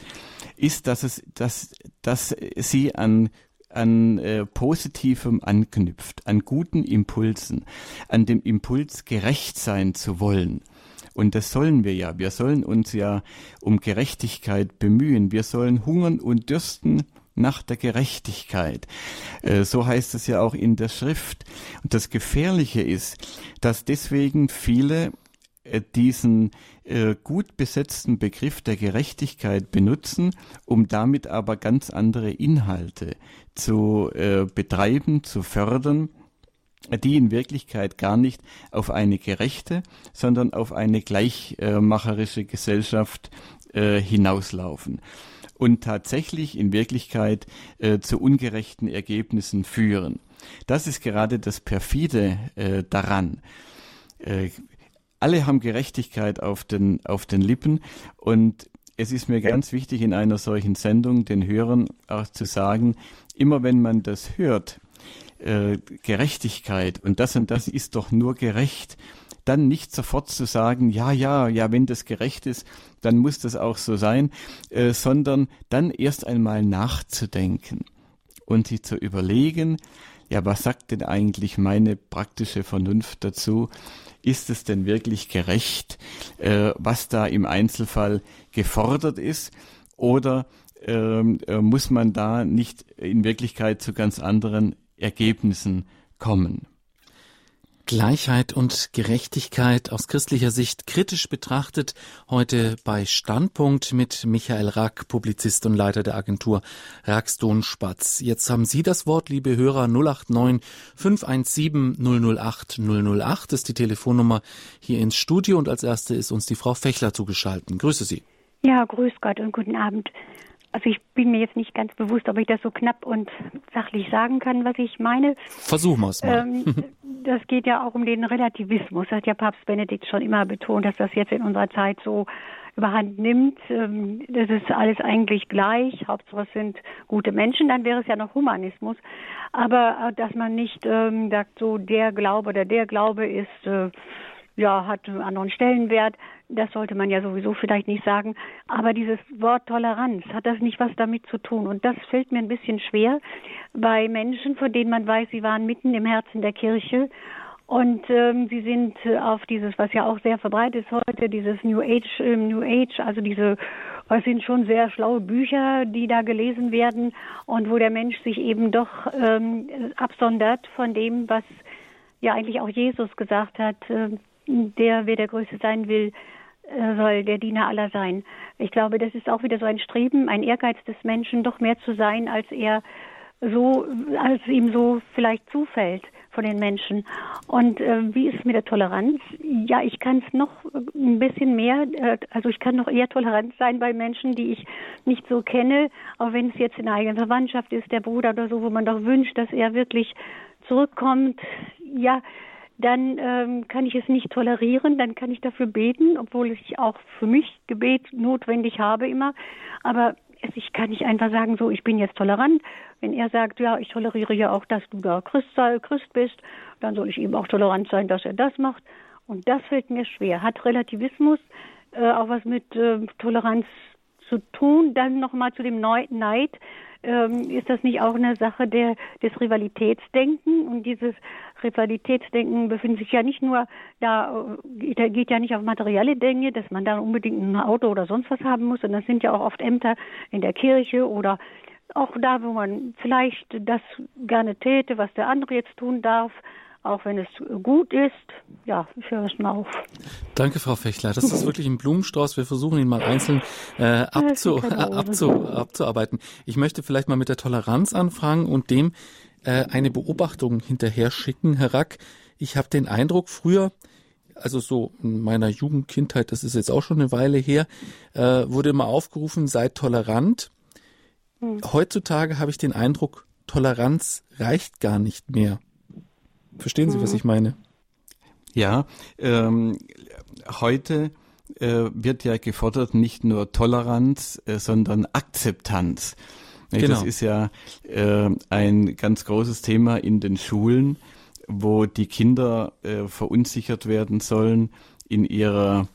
ist, dass es, dass, dass sie an an äh, Positivem anknüpft, an guten Impulsen, an dem Impuls gerecht sein zu wollen. Und das sollen wir ja. Wir sollen uns ja um Gerechtigkeit bemühen. Wir sollen hungern und dürsten nach der Gerechtigkeit. Äh, so heißt es ja auch in der Schrift. Und das Gefährliche ist, dass deswegen viele diesen äh, gut besetzten Begriff der Gerechtigkeit benutzen, um damit aber ganz andere Inhalte zu äh, betreiben, zu fördern, die in Wirklichkeit gar nicht auf eine gerechte, sondern auf eine gleichmacherische Gesellschaft äh, hinauslaufen und tatsächlich in Wirklichkeit äh, zu ungerechten Ergebnissen führen. Das ist gerade das perfide äh, daran. Äh, alle haben Gerechtigkeit auf den, auf den Lippen und es ist mir ganz wichtig, in einer solchen Sendung den Hörern auch zu sagen, immer wenn man das hört, äh, Gerechtigkeit und das und das ist doch nur gerecht, dann nicht sofort zu sagen, ja, ja, ja, wenn das gerecht ist, dann muss das auch so sein, äh, sondern dann erst einmal nachzudenken und sich zu überlegen, ja, was sagt denn eigentlich meine praktische Vernunft dazu? Ist es denn wirklich gerecht, äh, was da im Einzelfall gefordert ist? Oder ähm, äh, muss man da nicht in Wirklichkeit zu ganz anderen Ergebnissen kommen? Gleichheit und Gerechtigkeit aus christlicher Sicht kritisch betrachtet. Heute bei Standpunkt mit Michael Rack, Publizist und Leiter der Agentur Rackstone Spatz. Jetzt haben Sie das Wort, liebe Hörer, 089 517 008 008 ist die Telefonnummer hier ins Studio und als erste ist uns die Frau Fechler zugeschaltet. Grüße Sie. Ja, grüß Gott und guten Abend. Also ich bin mir jetzt nicht ganz bewusst, ob ich das so knapp und sachlich sagen kann, was ich meine. Versuchen wir es mal. Ähm, *laughs* das geht ja auch um den Relativismus. Das hat ja Papst Benedikt schon immer betont, dass das jetzt in unserer Zeit so überhand nimmt. Ähm, das ist alles eigentlich gleich. Hauptsache es sind gute Menschen, dann wäre es ja noch Humanismus. Aber äh, dass man nicht ähm, sagt, so der Glaube oder der Glaube ist äh, ja, hat einen anderen Stellenwert. Das sollte man ja sowieso vielleicht nicht sagen. Aber dieses Wort Toleranz, hat das nicht was damit zu tun? Und das fällt mir ein bisschen schwer bei Menschen, von denen man weiß, sie waren mitten im Herzen der Kirche. Und ähm, sie sind auf dieses, was ja auch sehr verbreitet ist heute, dieses New Age, äh, New Age, also diese, es sind schon sehr schlaue Bücher, die da gelesen werden und wo der Mensch sich eben doch ähm, absondert von dem, was ja eigentlich auch Jesus gesagt hat. Äh, der, wer der Größte sein will, äh, soll der Diener aller sein. Ich glaube, das ist auch wieder so ein Streben, ein Ehrgeiz des Menschen, doch mehr zu sein, als er so, als ihm so vielleicht zufällt von den Menschen. Und äh, wie ist es mit der Toleranz? Ja, ich kann es noch ein bisschen mehr, äh, also ich kann noch eher tolerant sein bei Menschen, die ich nicht so kenne, auch wenn es jetzt in der eigenen Verwandtschaft ist, der Bruder oder so, wo man doch wünscht, dass er wirklich zurückkommt. Ja, dann ähm, kann ich es nicht tolerieren, dann kann ich dafür beten, obwohl ich auch für mich Gebet notwendig habe immer. Aber ich kann nicht einfach sagen, so, ich bin jetzt tolerant. Wenn er sagt, ja, ich toleriere ja auch, dass du da Christ, Christ bist, dann soll ich ihm auch tolerant sein, dass er das macht. Und das fällt mir schwer. Hat Relativismus äh, auch was mit äh, Toleranz zu tun? Dann nochmal zu dem Neid. Ähm, ist das nicht auch eine Sache der, des Rivalitätsdenken? Und dieses Rivalitätsdenken befindet sich ja nicht nur da, äh, geht ja nicht auf materielle Dinge, dass man da unbedingt ein Auto oder sonst was haben muss, sondern das sind ja auch oft Ämter in der Kirche oder auch da, wo man vielleicht das gerne täte, was der andere jetzt tun darf, auch wenn es gut ist. Ja, ich höre es mal auf. Danke, Frau Fechler. Das ist *laughs* wirklich ein Blumenstrauß. Wir versuchen ihn mal einzeln äh, abzu, *laughs* abzu, abzuarbeiten. Ich möchte vielleicht mal mit der Toleranz anfangen und dem äh, eine Beobachtung hinterher schicken, Herr Rack. Ich habe den Eindruck, früher also so in meiner Jugendkindheit, das ist jetzt auch schon eine Weile her, äh, wurde immer aufgerufen, seid tolerant. Hm. Heutzutage habe ich den Eindruck, Toleranz reicht gar nicht mehr. Verstehen Sie, was mhm. ich meine? Ja, ähm, heute äh, wird ja gefordert nicht nur Toleranz, äh, sondern Akzeptanz. Genau. Das ist ja äh, ein ganz großes Thema in den Schulen, wo die Kinder äh, verunsichert werden sollen in ihrer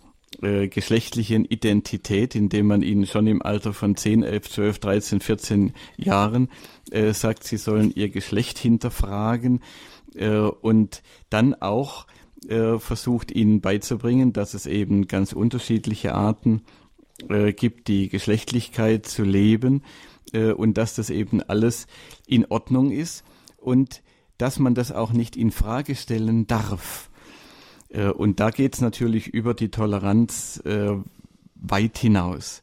äh, geschlechtlichen Identität, indem man ihnen schon im Alter von 10, 11, 12, 13, 14 Jahren äh, sagt, sie sollen ihr Geschlecht hinterfragen äh, und dann auch äh, versucht ihnen beizubringen, dass es eben ganz unterschiedliche Arten äh, gibt, die Geschlechtlichkeit zu leben äh, und dass das eben alles in Ordnung ist und dass man das auch nicht in Frage stellen darf. Äh, und da geht es natürlich über die Toleranz äh, weit hinaus.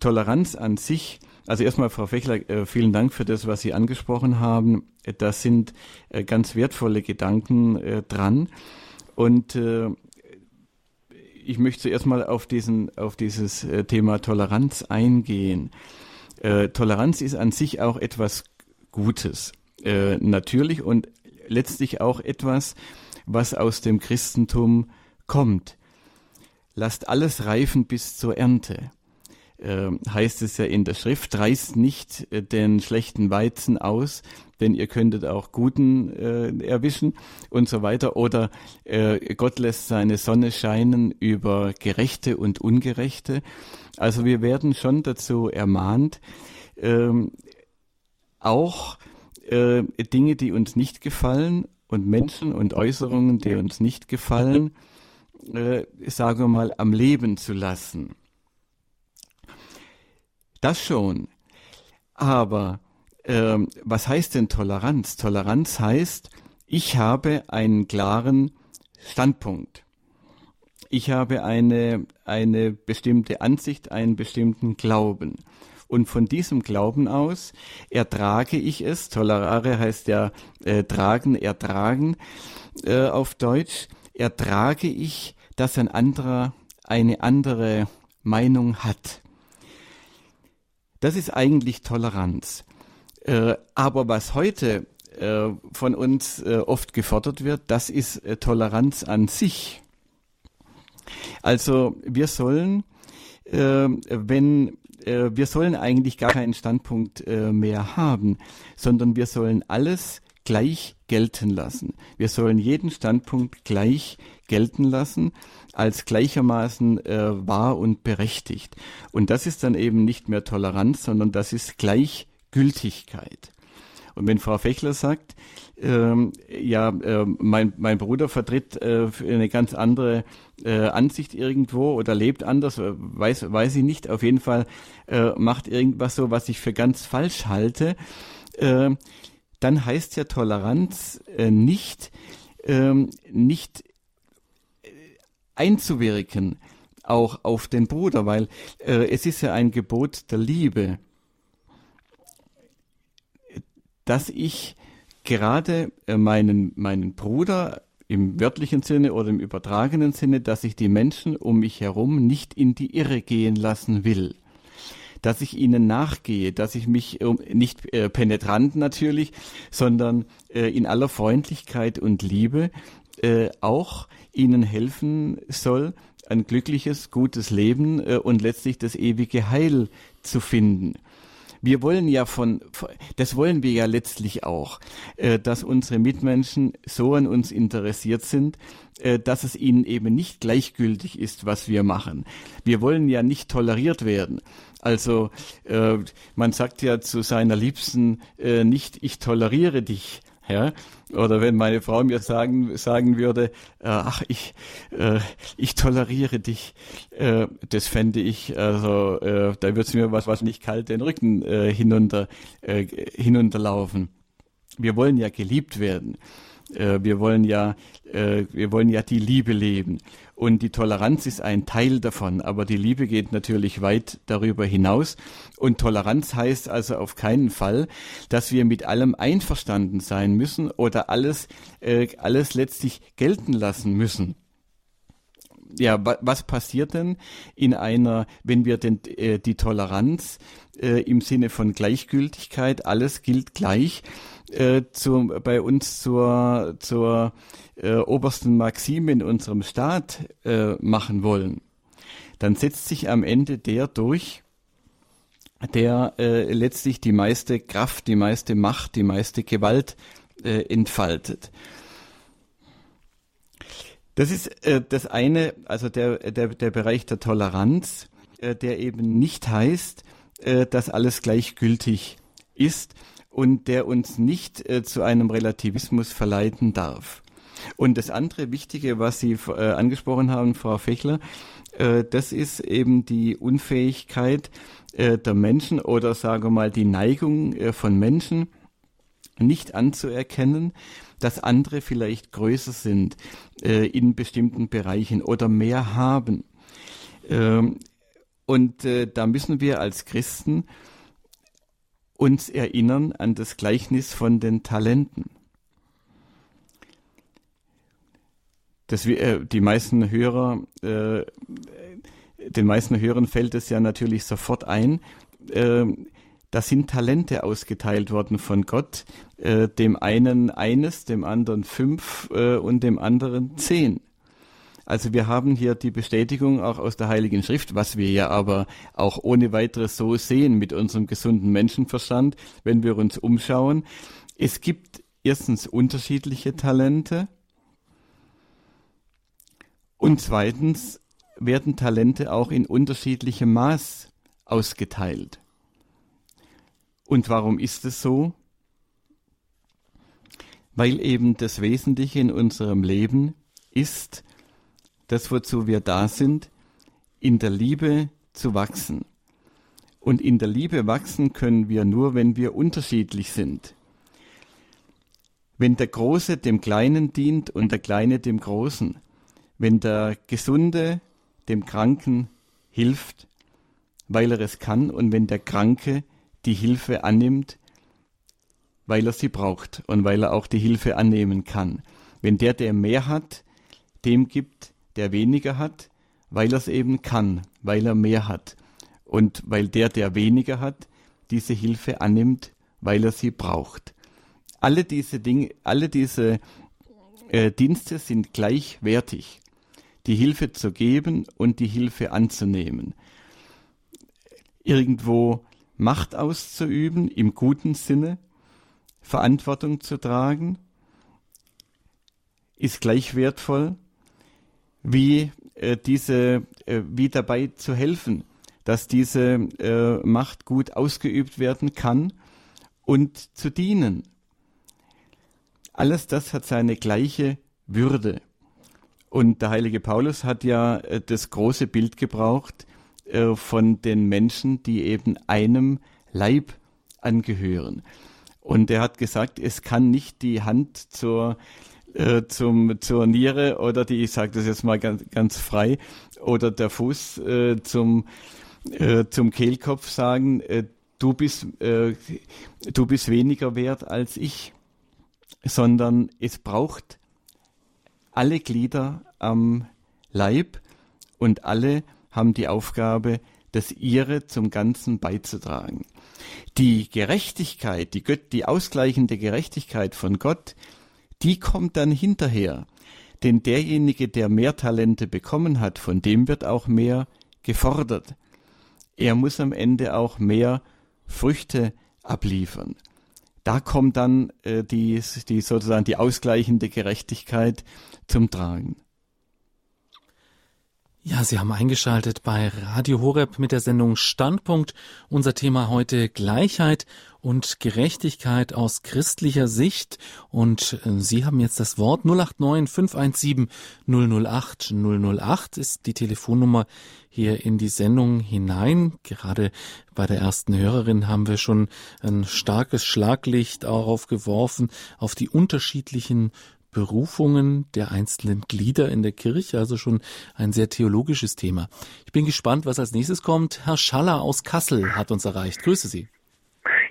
Toleranz an sich also erstmal, Frau Fechler, äh, vielen Dank für das, was Sie angesprochen haben. Das sind äh, ganz wertvolle Gedanken äh, dran. Und ich möchte zuerst mal auf, diesen, auf dieses Thema Toleranz eingehen. Toleranz ist an sich auch etwas Gutes, natürlich und letztlich auch etwas, was aus dem Christentum kommt. Lasst alles reifen bis zur Ernte äh, heißt es ja in der Schrift, reißt nicht äh, den schlechten Weizen aus, denn ihr könntet auch guten äh, erwischen und so weiter. Oder äh, Gott lässt seine Sonne scheinen über Gerechte und Ungerechte. Also wir werden schon dazu ermahnt, ähm, auch äh, Dinge, die uns nicht gefallen und Menschen und Äußerungen, die uns nicht gefallen, äh, sagen wir mal, am Leben zu lassen. Das schon. Aber ähm, was heißt denn Toleranz? Toleranz heißt, ich habe einen klaren Standpunkt. Ich habe eine, eine bestimmte Ansicht, einen bestimmten Glauben. Und von diesem Glauben aus ertrage ich es. Tolerare heißt ja äh, tragen, ertragen äh, auf Deutsch. Ertrage ich, dass ein anderer eine andere Meinung hat. Das ist eigentlich Toleranz. Äh, aber was heute äh, von uns äh, oft gefordert wird, das ist Toleranz an sich. Also wir sollen, wenn wir sollen eigentlich gar keinen Standpunkt mehr haben, sondern wir sollen alles gleich gelten lassen. Wir sollen jeden Standpunkt gleich gelten lassen als gleichermaßen äh, wahr und berechtigt. Und das ist dann eben nicht mehr Toleranz, sondern das ist Gleichgültigkeit. Und wenn Frau Fechler sagt, ähm, ja, äh, mein, mein Bruder vertritt äh, eine ganz andere äh, Ansicht irgendwo oder lebt anders, äh, weiß, weiß ich nicht, auf jeden Fall äh, macht irgendwas so, was ich für ganz falsch halte, äh, dann heißt ja Toleranz äh, nicht, ähm, nicht einzuwirken, auch auf den Bruder, weil äh, es ist ja ein Gebot der Liebe, dass ich gerade äh, meinen, meinen Bruder im wörtlichen Sinne oder im übertragenen Sinne, dass ich die Menschen um mich herum nicht in die Irre gehen lassen will. Dass ich ihnen nachgehe, dass ich mich ähm, nicht äh, penetrant natürlich, sondern äh, in aller Freundlichkeit und Liebe äh, auch ihnen helfen soll, ein glückliches, gutes Leben äh, und letztlich das ewige Heil zu finden. wir wollen ja von, das wollen wir ja letztlich auch, äh, dass unsere Mitmenschen so an uns interessiert sind, äh, dass es ihnen eben nicht gleichgültig ist, was wir machen. Wir wollen ja nicht toleriert werden. Also man sagt ja zu seiner Liebsten nicht, ich toleriere dich, ja, oder wenn meine Frau mir sagen, sagen würde, äh, ach, ich, äh, ich toleriere dich, äh, das fände ich, also äh, da wird es mir was, was nicht kalt den Rücken äh, hinunter, hinunterlaufen. Wir wollen ja geliebt werden. Äh, wir wollen ja, äh, wir wollen ja die Liebe leben. Und die Toleranz ist ein Teil davon, aber die Liebe geht natürlich weit darüber hinaus. Und Toleranz heißt also auf keinen Fall, dass wir mit allem einverstanden sein müssen oder alles, äh, alles letztlich gelten lassen müssen ja, was passiert denn in einer, wenn wir denn äh, die Toleranz äh, im Sinne von Gleichgültigkeit, alles gilt gleich, äh, zu, bei uns zur, zur äh, obersten Maxime in unserem Staat äh, machen wollen, dann setzt sich am Ende der durch, der äh, letztlich die meiste Kraft, die meiste Macht, die meiste Gewalt äh, entfaltet. Das ist äh, das eine, also der, der, der Bereich der Toleranz, äh, der eben nicht heißt, äh, dass alles gleichgültig ist und der uns nicht äh, zu einem Relativismus verleiten darf. Und das andere Wichtige, was Sie äh, angesprochen haben, Frau Fechler, äh, das ist eben die Unfähigkeit äh, der Menschen oder sagen wir mal die Neigung äh, von Menschen, nicht anzuerkennen, dass andere vielleicht größer sind äh, in bestimmten Bereichen oder mehr haben. Ähm, und äh, da müssen wir als Christen uns erinnern an das Gleichnis von den Talenten. Das, äh, die meisten Hörer, äh, den meisten Hörern fällt es ja natürlich sofort ein. Äh, da sind Talente ausgeteilt worden von Gott, äh, dem einen eines, dem anderen fünf äh, und dem anderen zehn. Also wir haben hier die Bestätigung auch aus der Heiligen Schrift, was wir ja aber auch ohne weiteres so sehen mit unserem gesunden Menschenverstand, wenn wir uns umschauen. Es gibt erstens unterschiedliche Talente und zweitens werden Talente auch in unterschiedlichem Maß ausgeteilt. Und warum ist es so? Weil eben das Wesentliche in unserem Leben ist, das, wozu wir da sind, in der Liebe zu wachsen. Und in der Liebe wachsen können wir nur, wenn wir unterschiedlich sind. Wenn der Große dem Kleinen dient und der Kleine dem Großen, wenn der Gesunde dem Kranken hilft, weil er es kann, und wenn der Kranke die Hilfe annimmt, weil er sie braucht und weil er auch die Hilfe annehmen kann. Wenn der, der mehr hat, dem gibt, der weniger hat, weil er es eben kann, weil er mehr hat. Und weil der, der weniger hat, diese Hilfe annimmt, weil er sie braucht. Alle diese Dinge, alle diese äh, Dienste sind gleichwertig. Die Hilfe zu geben und die Hilfe anzunehmen. Irgendwo Macht auszuüben im guten Sinne, Verantwortung zu tragen, ist gleich wertvoll wie äh, diese, äh, wie dabei zu helfen, dass diese äh, Macht gut ausgeübt werden kann und zu dienen. Alles das hat seine gleiche Würde. Und der heilige Paulus hat ja äh, das große Bild gebraucht äh, von den Menschen, die eben einem Leib angehören. Und er hat gesagt, es kann nicht die Hand zur äh, zum, zur Niere oder die, ich sage das jetzt mal ganz, ganz frei, oder der Fuß äh, zum, äh, zum Kehlkopf sagen, äh, du, bist, äh, du bist weniger wert als ich, sondern es braucht alle Glieder am Leib und alle haben die Aufgabe, das ihre zum Ganzen beizutragen. Die Gerechtigkeit, die, Gött, die ausgleichende Gerechtigkeit von Gott, die kommt dann hinterher. Denn derjenige, der mehr Talente bekommen hat, von dem wird auch mehr gefordert. Er muss am Ende auch mehr Früchte abliefern. Da kommt dann äh, die, die sozusagen die ausgleichende Gerechtigkeit zum Tragen. Ja, Sie haben eingeschaltet bei Radio Horeb mit der Sendung Standpunkt. Unser Thema heute Gleichheit und Gerechtigkeit aus christlicher Sicht. Und äh, Sie haben jetzt das Wort 089 517 008 008 ist die Telefonnummer hier in die Sendung hinein. Gerade bei der ersten Hörerin haben wir schon ein starkes Schlaglicht darauf geworfen, auf die unterschiedlichen Berufungen der einzelnen Glieder in der Kirche, also schon ein sehr theologisches Thema. Ich bin gespannt, was als nächstes kommt. Herr Schaller aus Kassel hat uns erreicht. Grüße Sie.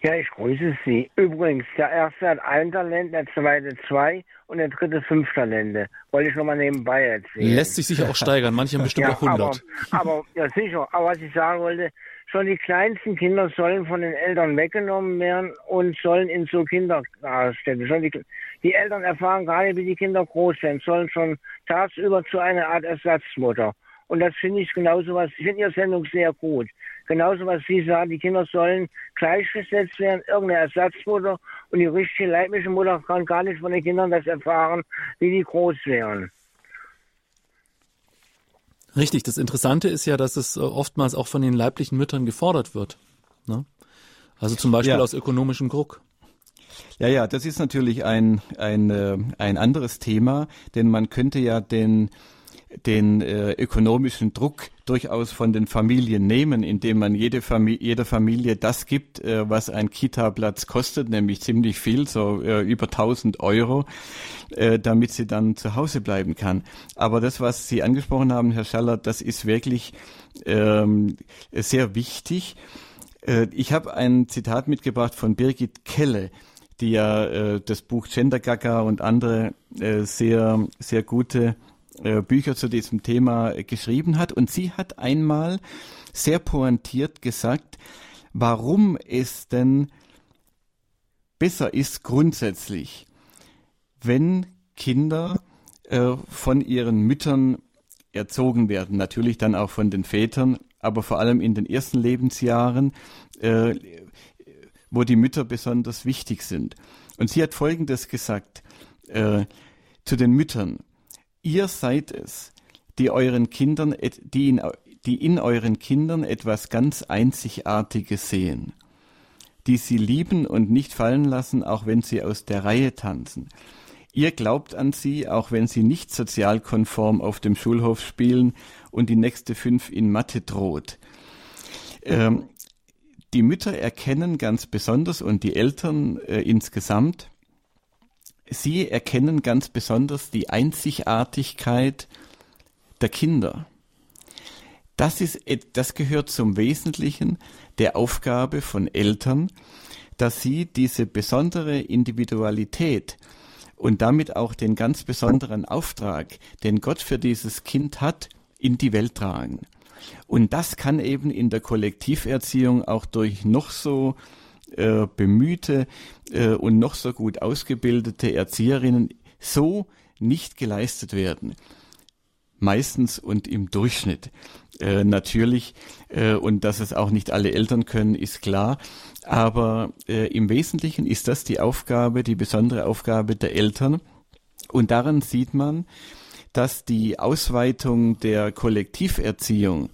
Ja, ich grüße Sie. Übrigens, der erste hat ein Talent, der zweite zwei und der dritte fünf Talente. Wollte ich nochmal nebenbei erzählen. Lässt sich sicher auch steigern, manche haben bestimmt ja, auch 100. Aber, aber, ja sicher, aber was ich sagen wollte, schon die kleinsten Kinder sollen von den Eltern weggenommen werden und sollen in so Kindertagesstätten. Schon die, die Eltern erfahren nicht, wie die Kinder groß werden, sollen schon tagsüber zu einer Art Ersatzmutter. Und das finde ich genauso was, ich finde Ihre Sendung sehr gut. Genauso was Sie sagen, die Kinder sollen gleichgesetzt werden, irgendeine Ersatzmutter und die richtige leibliche Mutter kann gar nicht von den Kindern das erfahren, wie die groß werden. Richtig, das Interessante ist ja, dass es äh, oftmals auch von den leiblichen Müttern gefordert wird. Ne? Also zum Beispiel ja. aus ökonomischem Druck. Ja, ja, das ist natürlich ein, ein, äh, ein anderes Thema, denn man könnte ja den den äh, ökonomischen Druck durchaus von den Familien nehmen, indem man jede Familie, jeder Familie das gibt, äh, was ein Kita-Platz kostet, nämlich ziemlich viel, so äh, über 1000 Euro, äh, damit sie dann zu Hause bleiben kann. Aber das, was Sie angesprochen haben, Herr Schaller, das ist wirklich ähm, sehr wichtig. Äh, ich habe ein Zitat mitgebracht von Birgit Kelle die ja äh, das Buch Gender Gaga und andere äh, sehr sehr gute äh, Bücher zu diesem Thema geschrieben hat. Und sie hat einmal sehr pointiert gesagt, warum es denn besser ist grundsätzlich, wenn Kinder äh, von ihren Müttern erzogen werden, natürlich dann auch von den Vätern, aber vor allem in den ersten Lebensjahren, äh, wo die Mütter besonders wichtig sind. Und sie hat Folgendes gesagt äh, zu den Müttern. Ihr seid es, die euren Kindern, die in, die in euren Kindern etwas ganz Einzigartiges sehen, die sie lieben und nicht fallen lassen, auch wenn sie aus der Reihe tanzen. Ihr glaubt an sie, auch wenn sie nicht sozialkonform auf dem Schulhof spielen und die nächste fünf in Mathe droht. Ähm, die Mütter erkennen ganz besonders und die Eltern äh, insgesamt, Sie erkennen ganz besonders die Einzigartigkeit der Kinder. Das ist, das gehört zum Wesentlichen der Aufgabe von Eltern, dass sie diese besondere Individualität und damit auch den ganz besonderen Auftrag, den Gott für dieses Kind hat, in die Welt tragen. Und das kann eben in der Kollektiverziehung auch durch noch so äh, bemühte äh, und noch so gut ausgebildete Erzieherinnen so nicht geleistet werden. Meistens und im Durchschnitt. Äh, natürlich, äh, und dass es auch nicht alle Eltern können, ist klar. Aber äh, im Wesentlichen ist das die Aufgabe, die besondere Aufgabe der Eltern. Und daran sieht man, dass die Ausweitung der Kollektiverziehung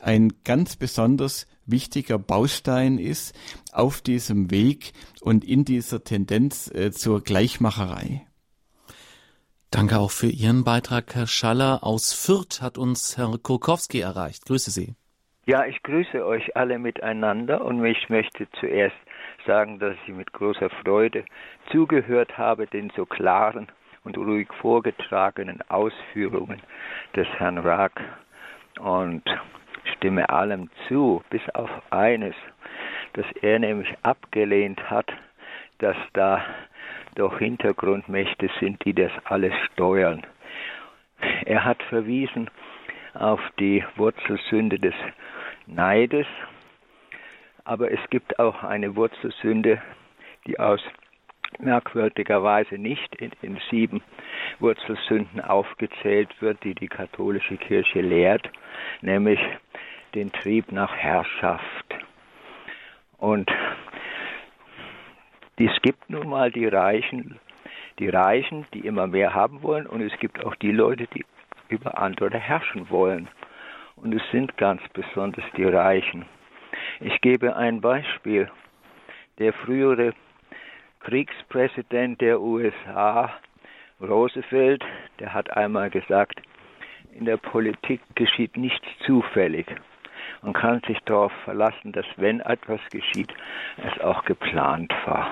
ein ganz besonders wichtiger Baustein ist auf diesem Weg und in dieser Tendenz äh, zur Gleichmacherei. Danke auch für Ihren Beitrag, Herr Schaller. Aus Fürth hat uns Herr Kurkowski erreicht. Grüße Sie. Ja, ich grüße euch alle miteinander und ich möchte zuerst sagen, dass ich mit großer Freude zugehört habe den so klaren und ruhig vorgetragenen Ausführungen des Herrn Rack. Und stimme allem zu, bis auf eines, dass er nämlich abgelehnt hat, dass da doch Hintergrundmächte sind, die das alles steuern. Er hat verwiesen auf die Wurzelsünde des Neides, aber es gibt auch eine Wurzelsünde, die aus merkwürdigerweise nicht in den sieben Wurzelsünden aufgezählt wird, die die katholische Kirche lehrt, nämlich den Trieb nach Herrschaft. Und es gibt nun mal die Reichen, die Reichen, die immer mehr haben wollen, und es gibt auch die Leute, die über andere herrschen wollen. Und es sind ganz besonders die Reichen. Ich gebe ein Beispiel. Der frühere Kriegspräsident der USA, Roosevelt, der hat einmal gesagt, in der Politik geschieht nichts zufällig. Man kann sich darauf verlassen, dass wenn etwas geschieht, es auch geplant war.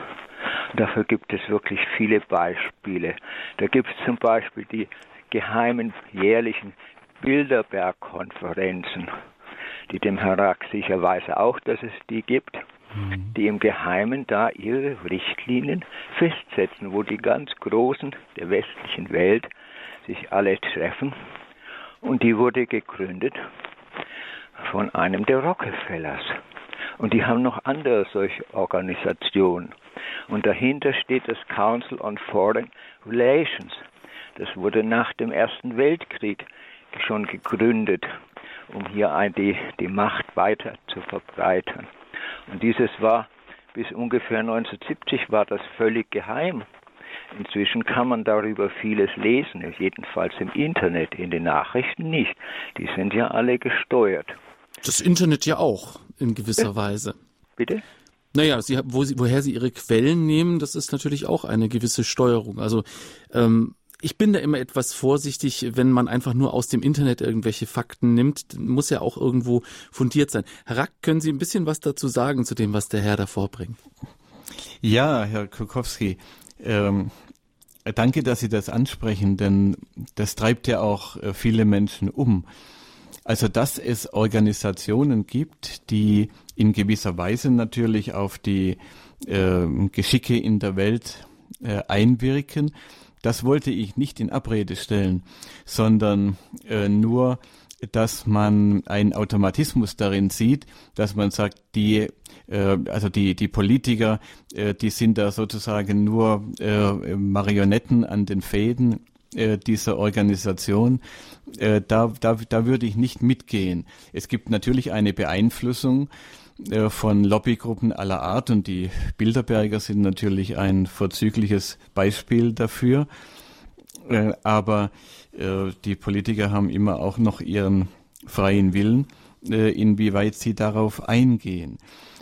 Dafür gibt es wirklich viele Beispiele. Da gibt es zum Beispiel die geheimen jährlichen Bilderberg-Konferenzen, die dem Herr Rack sicher weiß auch, dass es die gibt, mhm. die im Geheimen da ihre Richtlinien festsetzen, wo die ganz Großen der westlichen Welt sich alle treffen. Und die wurde gegründet von einem der Rockefellers. Und die haben noch andere solche Organisationen. Und dahinter steht das Council on Foreign Relations. Das wurde nach dem Ersten Weltkrieg schon gegründet, um hier die, die Macht weiter zu verbreitern. Und dieses war bis ungefähr 1970 war das völlig geheim. Inzwischen kann man darüber vieles lesen, jedenfalls im Internet, in den Nachrichten nicht. Die sind ja alle gesteuert. Das Internet ja auch in gewisser ja. Weise. Bitte? Naja, sie, wo sie, woher sie ihre Quellen nehmen, das ist natürlich auch eine gewisse Steuerung. Also ähm, ich bin da immer etwas vorsichtig, wenn man einfach nur aus dem Internet irgendwelche Fakten nimmt, muss ja auch irgendwo fundiert sein. Herr Rack, können Sie ein bisschen was dazu sagen zu dem, was der Herr da vorbringt? Ja, Herr Kukowski, ähm, danke, dass Sie das ansprechen, denn das treibt ja auch äh, viele Menschen um. Also, dass es Organisationen gibt, die in gewisser Weise natürlich auf die äh, Geschicke in der Welt äh, einwirken, das wollte ich nicht in Abrede stellen, sondern äh, nur, dass man einen Automatismus darin sieht, dass man sagt, die äh, also die die Politiker, äh, die sind da sozusagen nur äh, Marionetten an den Fäden äh, dieser Organisation, äh, da, da, da würde ich nicht mitgehen. Es gibt natürlich eine Beeinflussung äh, von Lobbygruppen aller Art und die Bilderberger sind natürlich ein vorzügliches Beispiel dafür. Äh, aber die Politiker haben immer auch noch ihren freien Willen, inwieweit sie darauf eingehen.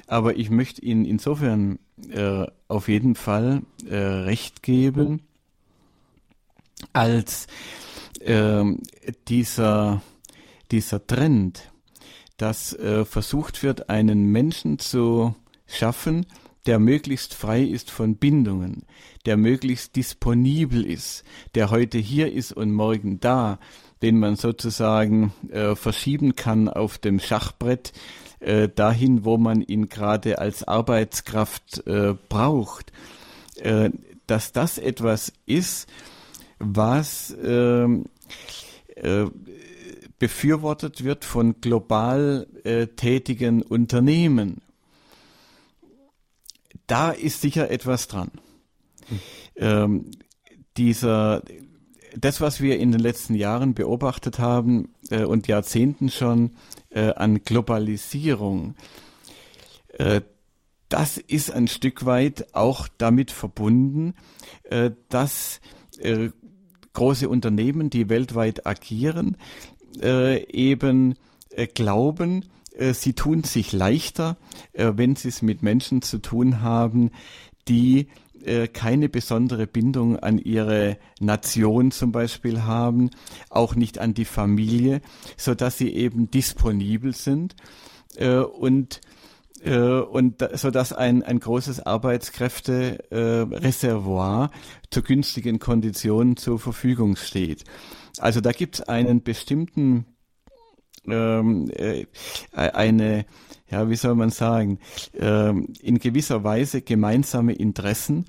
Aber ich möchte Ihnen insofern auf jeden Fall recht geben, als äh, dieser, dieser Trend, dass äh, versucht wird, einen Menschen zu schaffen, der möglichst frei ist von Bindungen, der möglichst disponibel ist, der heute hier ist und morgen da, den man sozusagen äh, verschieben kann auf dem Schachbrett äh, dahin, wo man ihn gerade als Arbeitskraft äh, braucht. Äh, dass das etwas ist, was ähm, äh, befürwortet wird von global äh, tätigen Unternehmen. Da ist sicher etwas dran. Hm. Ähm, dieser, das, was wir in den letzten Jahren beobachtet haben äh, und Jahrzehnten schon äh, an Globalisierung, äh, das ist ein Stück weit auch damit verbunden, äh, dass äh, große Unternehmen, die weltweit agieren, äh, eben äh, glauben, äh, sie tun sich leichter, äh, wenn sie es mit Menschen zu tun haben, die äh, keine besondere Bindung an ihre Nation zum Beispiel haben, auch nicht an die Familie, so dass sie eben disponibel sind äh, und äh, und so dass ein, ein großes Arbeitskräftereservoir zu günstigen Konditionen zur Verfügung steht. Also da gibt es einen bestimmten ähm, äh, eine, ja, wie soll man sagen, ähm, in gewisser Weise gemeinsame Interessen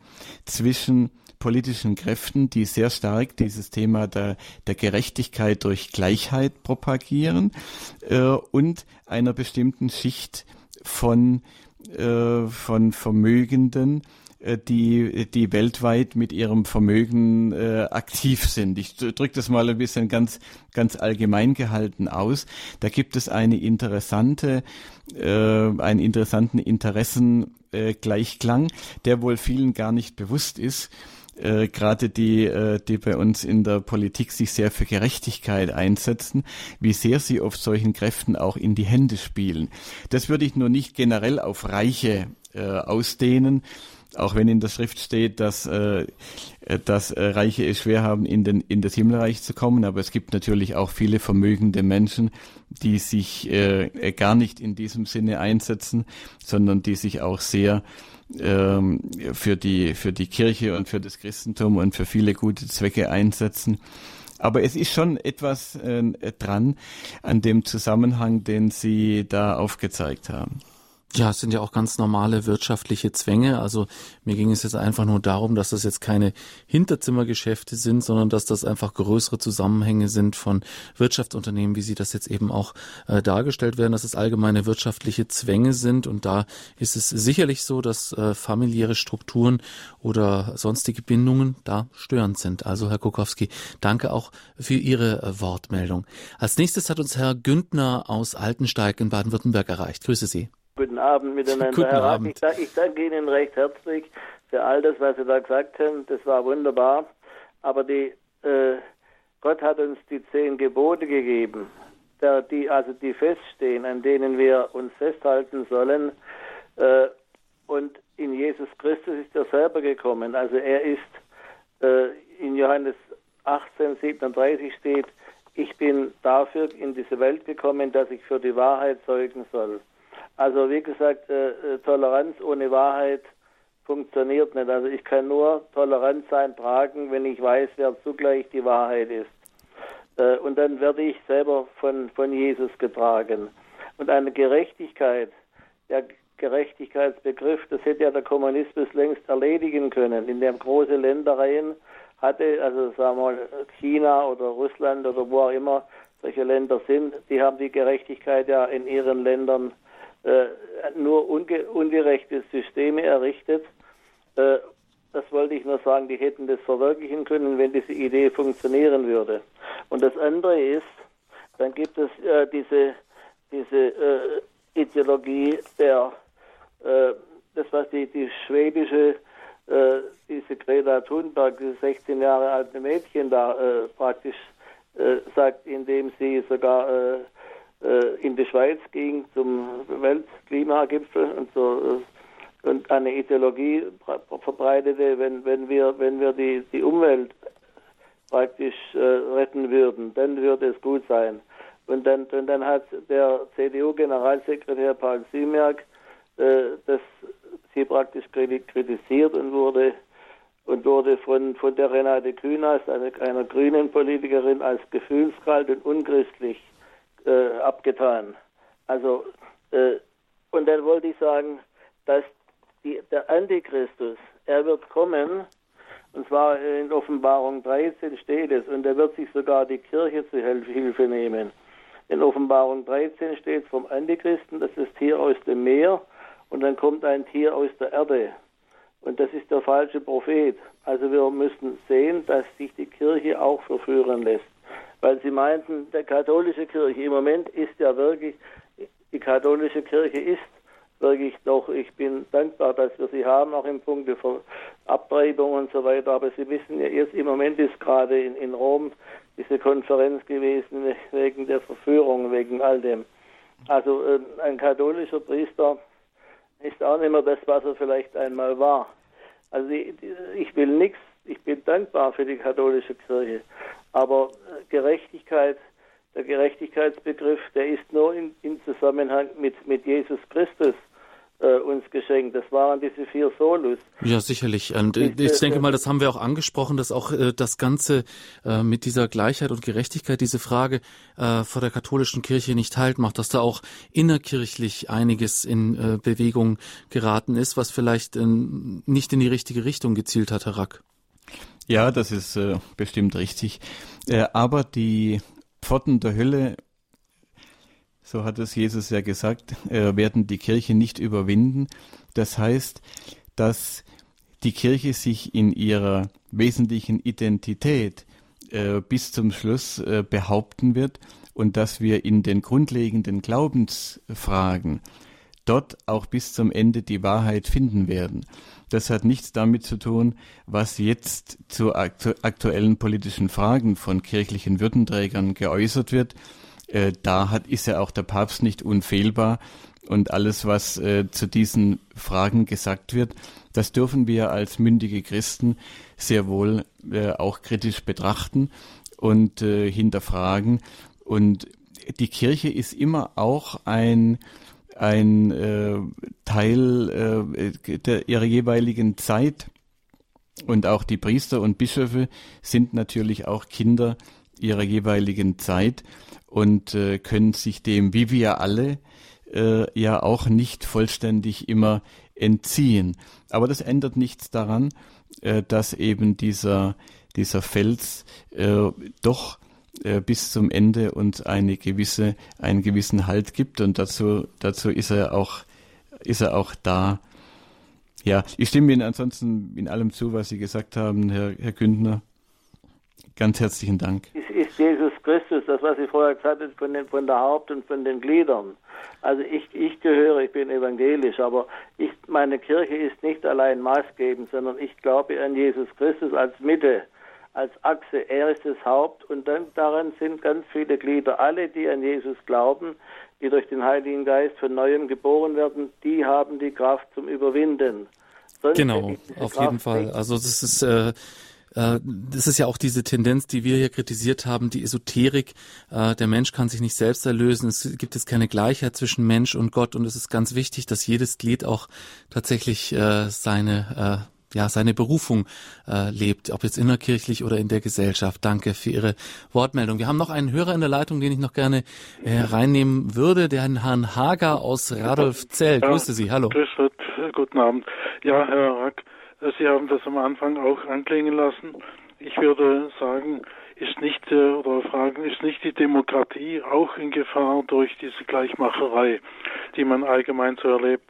zwischen politischen Kräften, die sehr stark dieses Thema der, der Gerechtigkeit durch Gleichheit propagieren äh, und einer bestimmten Schicht von, äh, von Vermögenden, äh, die, die weltweit mit ihrem Vermögen äh, aktiv sind. Ich drücke das mal ein bisschen ganz, ganz allgemein gehalten aus. Da gibt es eine interessante, äh, einen interessanten Interessengleichklang, der wohl vielen gar nicht bewusst ist äh, gerade die, äh, die bei uns in der Politik sich sehr für Gerechtigkeit einsetzen, wie sehr sie auf solchen Kräften auch in die Hände spielen. Das würde ich nur nicht generell auf Reiche äh, ausdehnen, auch wenn in der Schrift steht, dass, äh, dass äh, Reiche es schwer haben, in, den, in das Himmelreich zu kommen, aber es gibt natürlich auch viele vermögende Menschen, die sich äh, gar nicht in diesem Sinne einsetzen, sondern die sich auch sehr ähm, für die, für die Kirche und für das Christentum und für viele gute Zwecke einsetzen. Aber es ist schon etwas äh, dran an dem Zusammenhang, den Sie da aufgezeigt haben. Ja, es sind ja auch ganz normale wirtschaftliche Zwänge. Also mir ging es jetzt einfach nur darum, dass das jetzt keine Hinterzimmergeschäfte sind, sondern dass das einfach größere Zusammenhänge sind von Wirtschaftsunternehmen, wie sie das jetzt eben auch äh, dargestellt werden, dass es allgemeine wirtschaftliche Zwänge sind. Und da ist es sicherlich so, dass äh, familiäre Strukturen oder sonstige Bindungen da störend sind. Also Herr Kukowski, danke auch für Ihre äh, Wortmeldung. Als nächstes hat uns Herr Güntner aus Altensteig in Baden-Württemberg erreicht. Grüße Sie. Guten Abend miteinander, Guten Herr Abend. Ich, ich danke Ihnen recht herzlich für all das, was Sie da gesagt haben. Das war wunderbar. Aber die, äh, Gott hat uns die zehn Gebote gegeben, der, die, also die feststehen, an denen wir uns festhalten sollen. Äh, und in Jesus Christus ist er selber gekommen. Also er ist äh, in Johannes 18, 37 steht, ich bin dafür in diese Welt gekommen, dass ich für die Wahrheit zeugen soll. Also wie gesagt, äh, äh, Toleranz ohne Wahrheit funktioniert nicht. Also ich kann nur tolerant sein, tragen, wenn ich weiß, wer zugleich die Wahrheit ist. Äh, und dann werde ich selber von, von Jesus getragen. Und eine Gerechtigkeit, der Gerechtigkeitsbegriff, das hätte ja der Kommunismus längst erledigen können. In dem große Ländereien hatte, also sagen wir mal China oder Russland oder wo auch immer solche Länder sind, die haben die Gerechtigkeit ja in ihren Ländern äh, nur unge ungerechte Systeme errichtet. Äh, das wollte ich nur sagen, die hätten das verwirklichen können, wenn diese Idee funktionieren würde. Und das andere ist, dann gibt es äh, diese, diese äh, Ideologie der, äh, das was die, die schwedische, äh, diese Greta Thunberg, diese 16 Jahre alte Mädchen da praktisch sagt, indem sie sogar in die Schweiz ging zum Weltklimagipfel und so äh, und eine Ideologie verbreitete, wenn, wenn wir, wenn wir die, die Umwelt praktisch äh, retten würden, dann würde es gut sein. Und dann, und dann hat der CDU-Generalsekretär Paul Siemerk äh, das sie praktisch kritisiert und wurde und wurde von, von der Renate Künast, einer, einer grünen Politikerin, als gefühlskalt und unchristlich äh, abgetan. Also, äh, und dann wollte ich sagen, dass die, der Antichristus, er wird kommen, und zwar in Offenbarung 13 steht es, und er wird sich sogar die Kirche zu Hilfe nehmen. In Offenbarung 13 steht vom Antichristen, das ist Tier aus dem Meer, und dann kommt ein Tier aus der Erde. Und das ist der falsche Prophet. Also wir müssen sehen, dass sich die Kirche auch verführen lässt weil sie meinten, der katholische Kirche im Moment ist ja wirklich, die katholische Kirche ist wirklich doch, ich bin dankbar, dass wir sie haben, auch im Punkt der Abtreibung und so weiter, aber Sie wissen ja, jetzt im Moment ist gerade in, in Rom diese Konferenz gewesen wegen der Verführung, wegen all dem. Also äh, ein katholischer Priester ist auch nicht mehr das, was er vielleicht einmal war. Also ich will nichts, ich bin dankbar für die katholische Kirche, aber äh, Gerechtigkeit, der Gerechtigkeitsbegriff, der ist nur in, in Zusammenhang mit, mit Jesus Christus äh, uns geschenkt. Das waren diese vier Solus. Ja, sicherlich. Und ich, ich denke mal, das haben wir auch angesprochen, dass auch äh, das Ganze äh, mit dieser Gleichheit und Gerechtigkeit, diese Frage äh, vor der katholischen Kirche nicht halt macht, dass da auch innerkirchlich einiges in äh, Bewegung geraten ist, was vielleicht äh, nicht in die richtige Richtung gezielt hat, Herr Rack. Ja, das ist äh, bestimmt richtig. Äh, aber die Pforten der Hölle, so hat es Jesus ja gesagt, äh, werden die Kirche nicht überwinden. Das heißt, dass die Kirche sich in ihrer wesentlichen Identität äh, bis zum Schluss äh, behaupten wird und dass wir in den grundlegenden Glaubensfragen dort auch bis zum Ende die Wahrheit finden werden. Das hat nichts damit zu tun, was jetzt zu aktuellen politischen Fragen von kirchlichen Würdenträgern geäußert wird. Äh, da hat, ist ja auch der Papst nicht unfehlbar. Und alles, was äh, zu diesen Fragen gesagt wird, das dürfen wir als mündige Christen sehr wohl äh, auch kritisch betrachten und äh, hinterfragen. Und die Kirche ist immer auch ein ein äh, Teil äh, der, ihrer jeweiligen Zeit. Und auch die Priester und Bischöfe sind natürlich auch Kinder ihrer jeweiligen Zeit und äh, können sich dem, wie wir alle, äh, ja auch nicht vollständig immer entziehen. Aber das ändert nichts daran, äh, dass eben dieser, dieser Fels äh, doch äh, bis zum Ende uns eine gewisse, einen gewissen Halt gibt und dazu, dazu ist er auch, ist er auch da. Ja, ich stimme Ihnen ansonsten in allem zu, was Sie gesagt haben, Herr, Herr Güntner. Ganz herzlichen Dank. Ist, ist Jesus Christus, das, was Sie vorher gesagt haben, von, den, von der Haupt und von den Gliedern. Also ich, ich gehöre, ich bin evangelisch, aber ich, meine Kirche ist nicht allein maßgebend, sondern ich glaube an Jesus Christus als Mitte als Achse. Er ist das Haupt und dann daran sind ganz viele Glieder. Alle, die an Jesus glauben, die durch den Heiligen Geist von neuem geboren werden, die haben die Kraft zum Überwinden. Sonst genau, auf Kraft jeden Fall. Nicht. Also das ist äh, äh, das ist ja auch diese Tendenz, die wir hier kritisiert haben, die Esoterik. Äh, der Mensch kann sich nicht selbst erlösen. Es gibt jetzt keine Gleichheit zwischen Mensch und Gott. Und es ist ganz wichtig, dass jedes Glied auch tatsächlich äh, seine ja, seine Berufung äh, lebt, ob jetzt innerkirchlich oder in der Gesellschaft. Danke für Ihre Wortmeldung. Wir haben noch einen Hörer in der Leitung, den ich noch gerne äh, reinnehmen würde, der Herrn Hager aus Radolfzell. Ja, Grüße Sie, hallo. Grüß Gott, guten Abend. Ja, Herr Rack, Sie haben das am Anfang auch anklingen lassen. Ich würde sagen, ist nicht äh, oder fragen, ist nicht die Demokratie auch in Gefahr durch diese Gleichmacherei, die man allgemein so erlebt?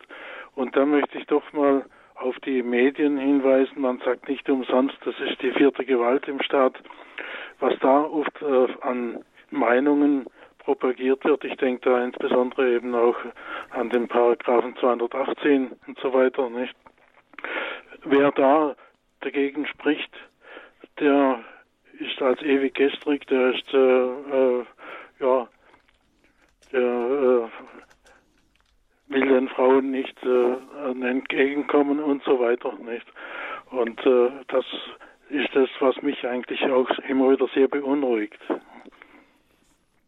Und da möchte ich doch mal auf die Medien hinweisen. Man sagt nicht umsonst, das ist die vierte Gewalt im Staat. Was da oft äh, an Meinungen propagiert wird, ich denke da insbesondere eben auch an den Paragraphen 218 und so weiter, nicht? Wer da dagegen spricht, der ist als ewig gestrig, der ist äh, äh, ja der äh, will den Frauen nicht äh, entgegenkommen und so weiter nicht. Und äh, das ist das, was mich eigentlich auch immer wieder sehr beunruhigt.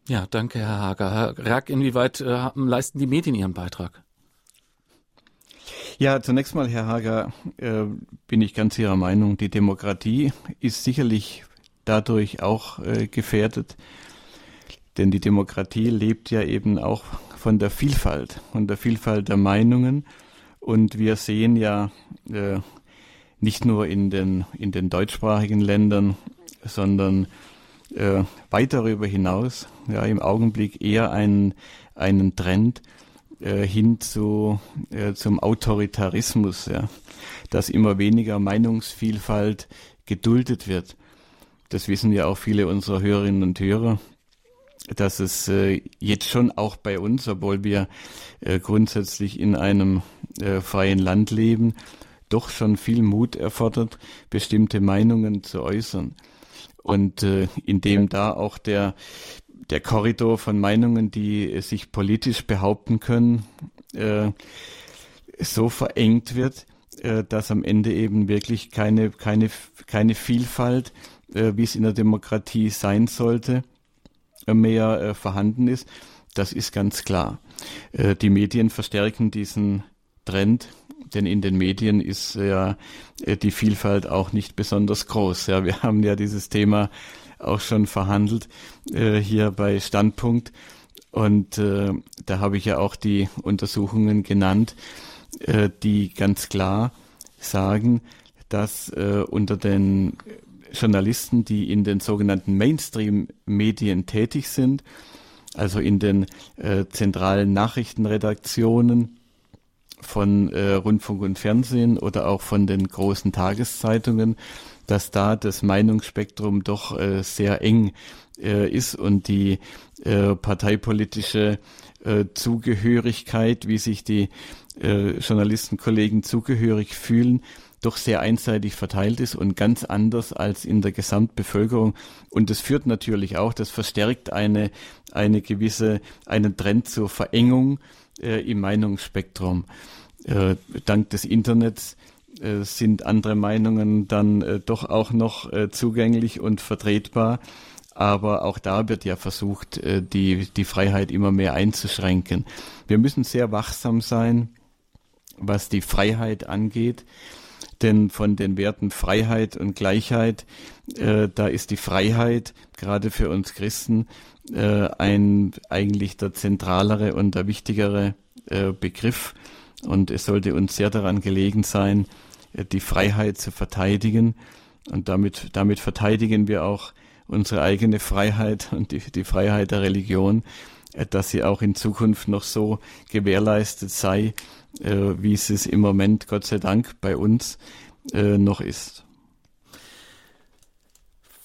Ja, danke, Herr Hager. Herr Rack, inwieweit äh, leisten die Medien ihren Beitrag? Ja, zunächst mal, Herr Hager, äh, bin ich ganz Ihrer Meinung. Die Demokratie ist sicherlich dadurch auch äh, gefährdet, denn die Demokratie lebt ja eben auch von der Vielfalt, von der Vielfalt der Meinungen. Und wir sehen ja äh, nicht nur in den, in den deutschsprachigen Ländern, sondern äh, weit darüber hinaus, ja, im Augenblick eher einen, einen Trend äh, hin zu, äh, zum Autoritarismus, ja, dass immer weniger Meinungsvielfalt geduldet wird. Das wissen ja auch viele unserer Hörerinnen und Hörer dass es äh, jetzt schon auch bei uns, obwohl wir äh, grundsätzlich in einem äh, freien Land leben, doch schon viel Mut erfordert, bestimmte Meinungen zu äußern. Und äh, indem da auch der, der Korridor von Meinungen, die äh, sich politisch behaupten können, äh, so verengt wird, äh, dass am Ende eben wirklich keine, keine, keine Vielfalt, äh, wie es in der Demokratie sein sollte, mehr äh, vorhanden ist. Das ist ganz klar. Äh, die Medien verstärken diesen Trend, denn in den Medien ist ja äh, die Vielfalt auch nicht besonders groß. Ja, wir *laughs* haben ja dieses Thema auch schon verhandelt äh, hier bei Standpunkt und äh, da habe ich ja auch die Untersuchungen genannt, äh, die ganz klar sagen, dass unter den Journalisten, die in den sogenannten Mainstream-Medien tätig sind, also in den äh, zentralen Nachrichtenredaktionen, von äh, Rundfunk und Fernsehen oder auch von den großen Tageszeitungen, dass da das Meinungsspektrum doch äh, sehr eng äh, ist und die äh, parteipolitische äh, Zugehörigkeit, wie sich die Journalistenkollegen zugehörig fühlen, doch sehr einseitig verteilt ist und ganz anders als in der Gesamtbevölkerung. Und das führt natürlich auch, das verstärkt eine, eine gewisse, einen Trend zur Verengung äh, im Meinungsspektrum. Äh, dank des Internets äh, sind andere Meinungen dann äh, doch auch noch äh, zugänglich und vertretbar. Aber auch da wird ja versucht, äh, die, die Freiheit immer mehr einzuschränken. Wir müssen sehr wachsam sein, was die Freiheit angeht. Denn von den Werten Freiheit und Gleichheit, äh, da ist die Freiheit gerade für uns Christen äh, ein eigentlich der zentralere und der wichtigere äh, Begriff. Und es sollte uns sehr daran gelegen sein, äh, die Freiheit zu verteidigen. Und damit, damit verteidigen wir auch unsere eigene Freiheit und die, die Freiheit der Religion, dass sie auch in Zukunft noch so gewährleistet sei, äh, wie es es im Moment, Gott sei Dank, bei uns äh, noch ist.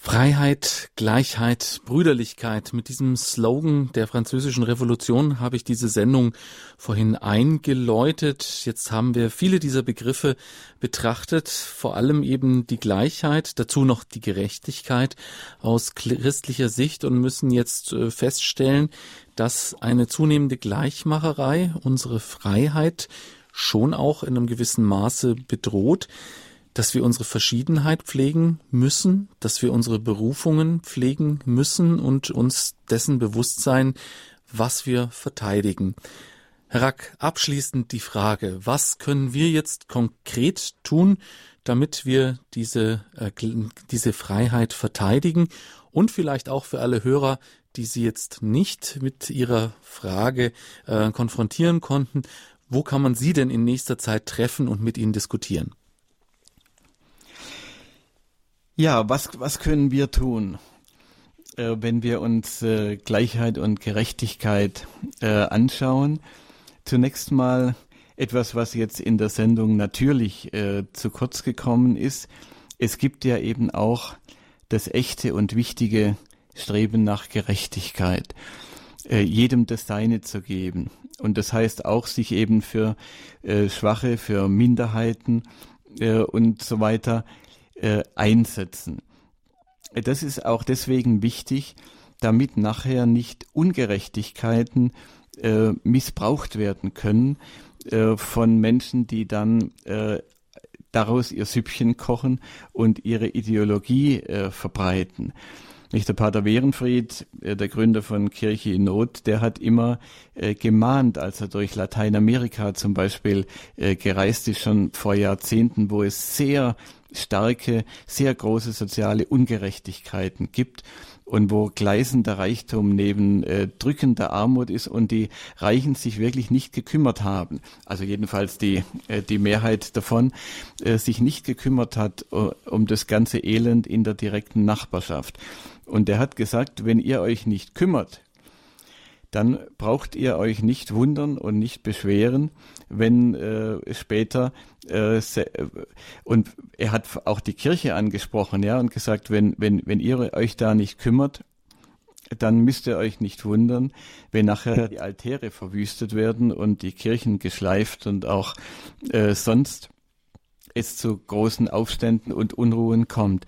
Freiheit, Gleichheit, Brüderlichkeit. Mit diesem Slogan der französischen Revolution habe ich diese Sendung vorhin eingeläutet. Jetzt haben wir viele dieser Begriffe betrachtet, vor allem eben die Gleichheit, dazu noch die Gerechtigkeit aus christlicher Sicht und müssen jetzt äh, feststellen, dass eine zunehmende Gleichmacherei unsere Freiheit schon auch in einem gewissen Maße bedroht dass wir unsere Verschiedenheit pflegen müssen, dass wir unsere Berufungen pflegen müssen und uns dessen bewusst sein, was wir verteidigen. Herr Rack, abschließend die Frage, was können wir jetzt konkret tun, damit wir diese, äh, diese Freiheit verteidigen und vielleicht auch für alle Hörer, die Sie jetzt nicht mit Ihrer Frage äh, konfrontieren konnten, wo kann man Sie denn in nächster Zeit treffen und mit Ihnen diskutieren? Ja, was, was können wir tun, äh, wenn wir uns äh, Gleichheit und Gerechtigkeit äh, anschauen? Zunächst mal etwas, was jetzt in der Sendung natürlich äh, zu kurz gekommen ist. Es gibt ja eben auch das echte und wichtige Streben nach Gerechtigkeit, äh, jedem das Seine zu geben. Und das heißt auch, sich eben für äh, Schwache, für Minderheiten und so weiter einsetzen. Das ist auch deswegen wichtig, damit nachher nicht Ungerechtigkeiten äh, missbraucht werden können äh, von Menschen, die dann äh, daraus ihr Süppchen kochen und ihre Ideologie äh, verbreiten. Nicht der Pater Werenfried, äh, der Gründer von Kirche in Not, der hat immer äh, gemahnt, als er durch Lateinamerika zum Beispiel äh, gereist ist, schon vor Jahrzehnten, wo es sehr starke, sehr große soziale Ungerechtigkeiten gibt und wo gleißender Reichtum neben äh, drückender Armut ist und die Reichen sich wirklich nicht gekümmert haben. Also jedenfalls die, äh, die Mehrheit davon äh, sich nicht gekümmert hat uh, um das ganze Elend in der direkten Nachbarschaft. Und er hat gesagt, wenn ihr euch nicht kümmert, dann braucht ihr euch nicht wundern und nicht beschweren, wenn äh, später äh, und er hat auch die Kirche angesprochen, ja, und gesagt, wenn wenn wenn ihr euch da nicht kümmert, dann müsst ihr euch nicht wundern, wenn nachher die Altäre verwüstet werden und die Kirchen geschleift und auch äh, sonst es zu großen Aufständen und Unruhen kommt.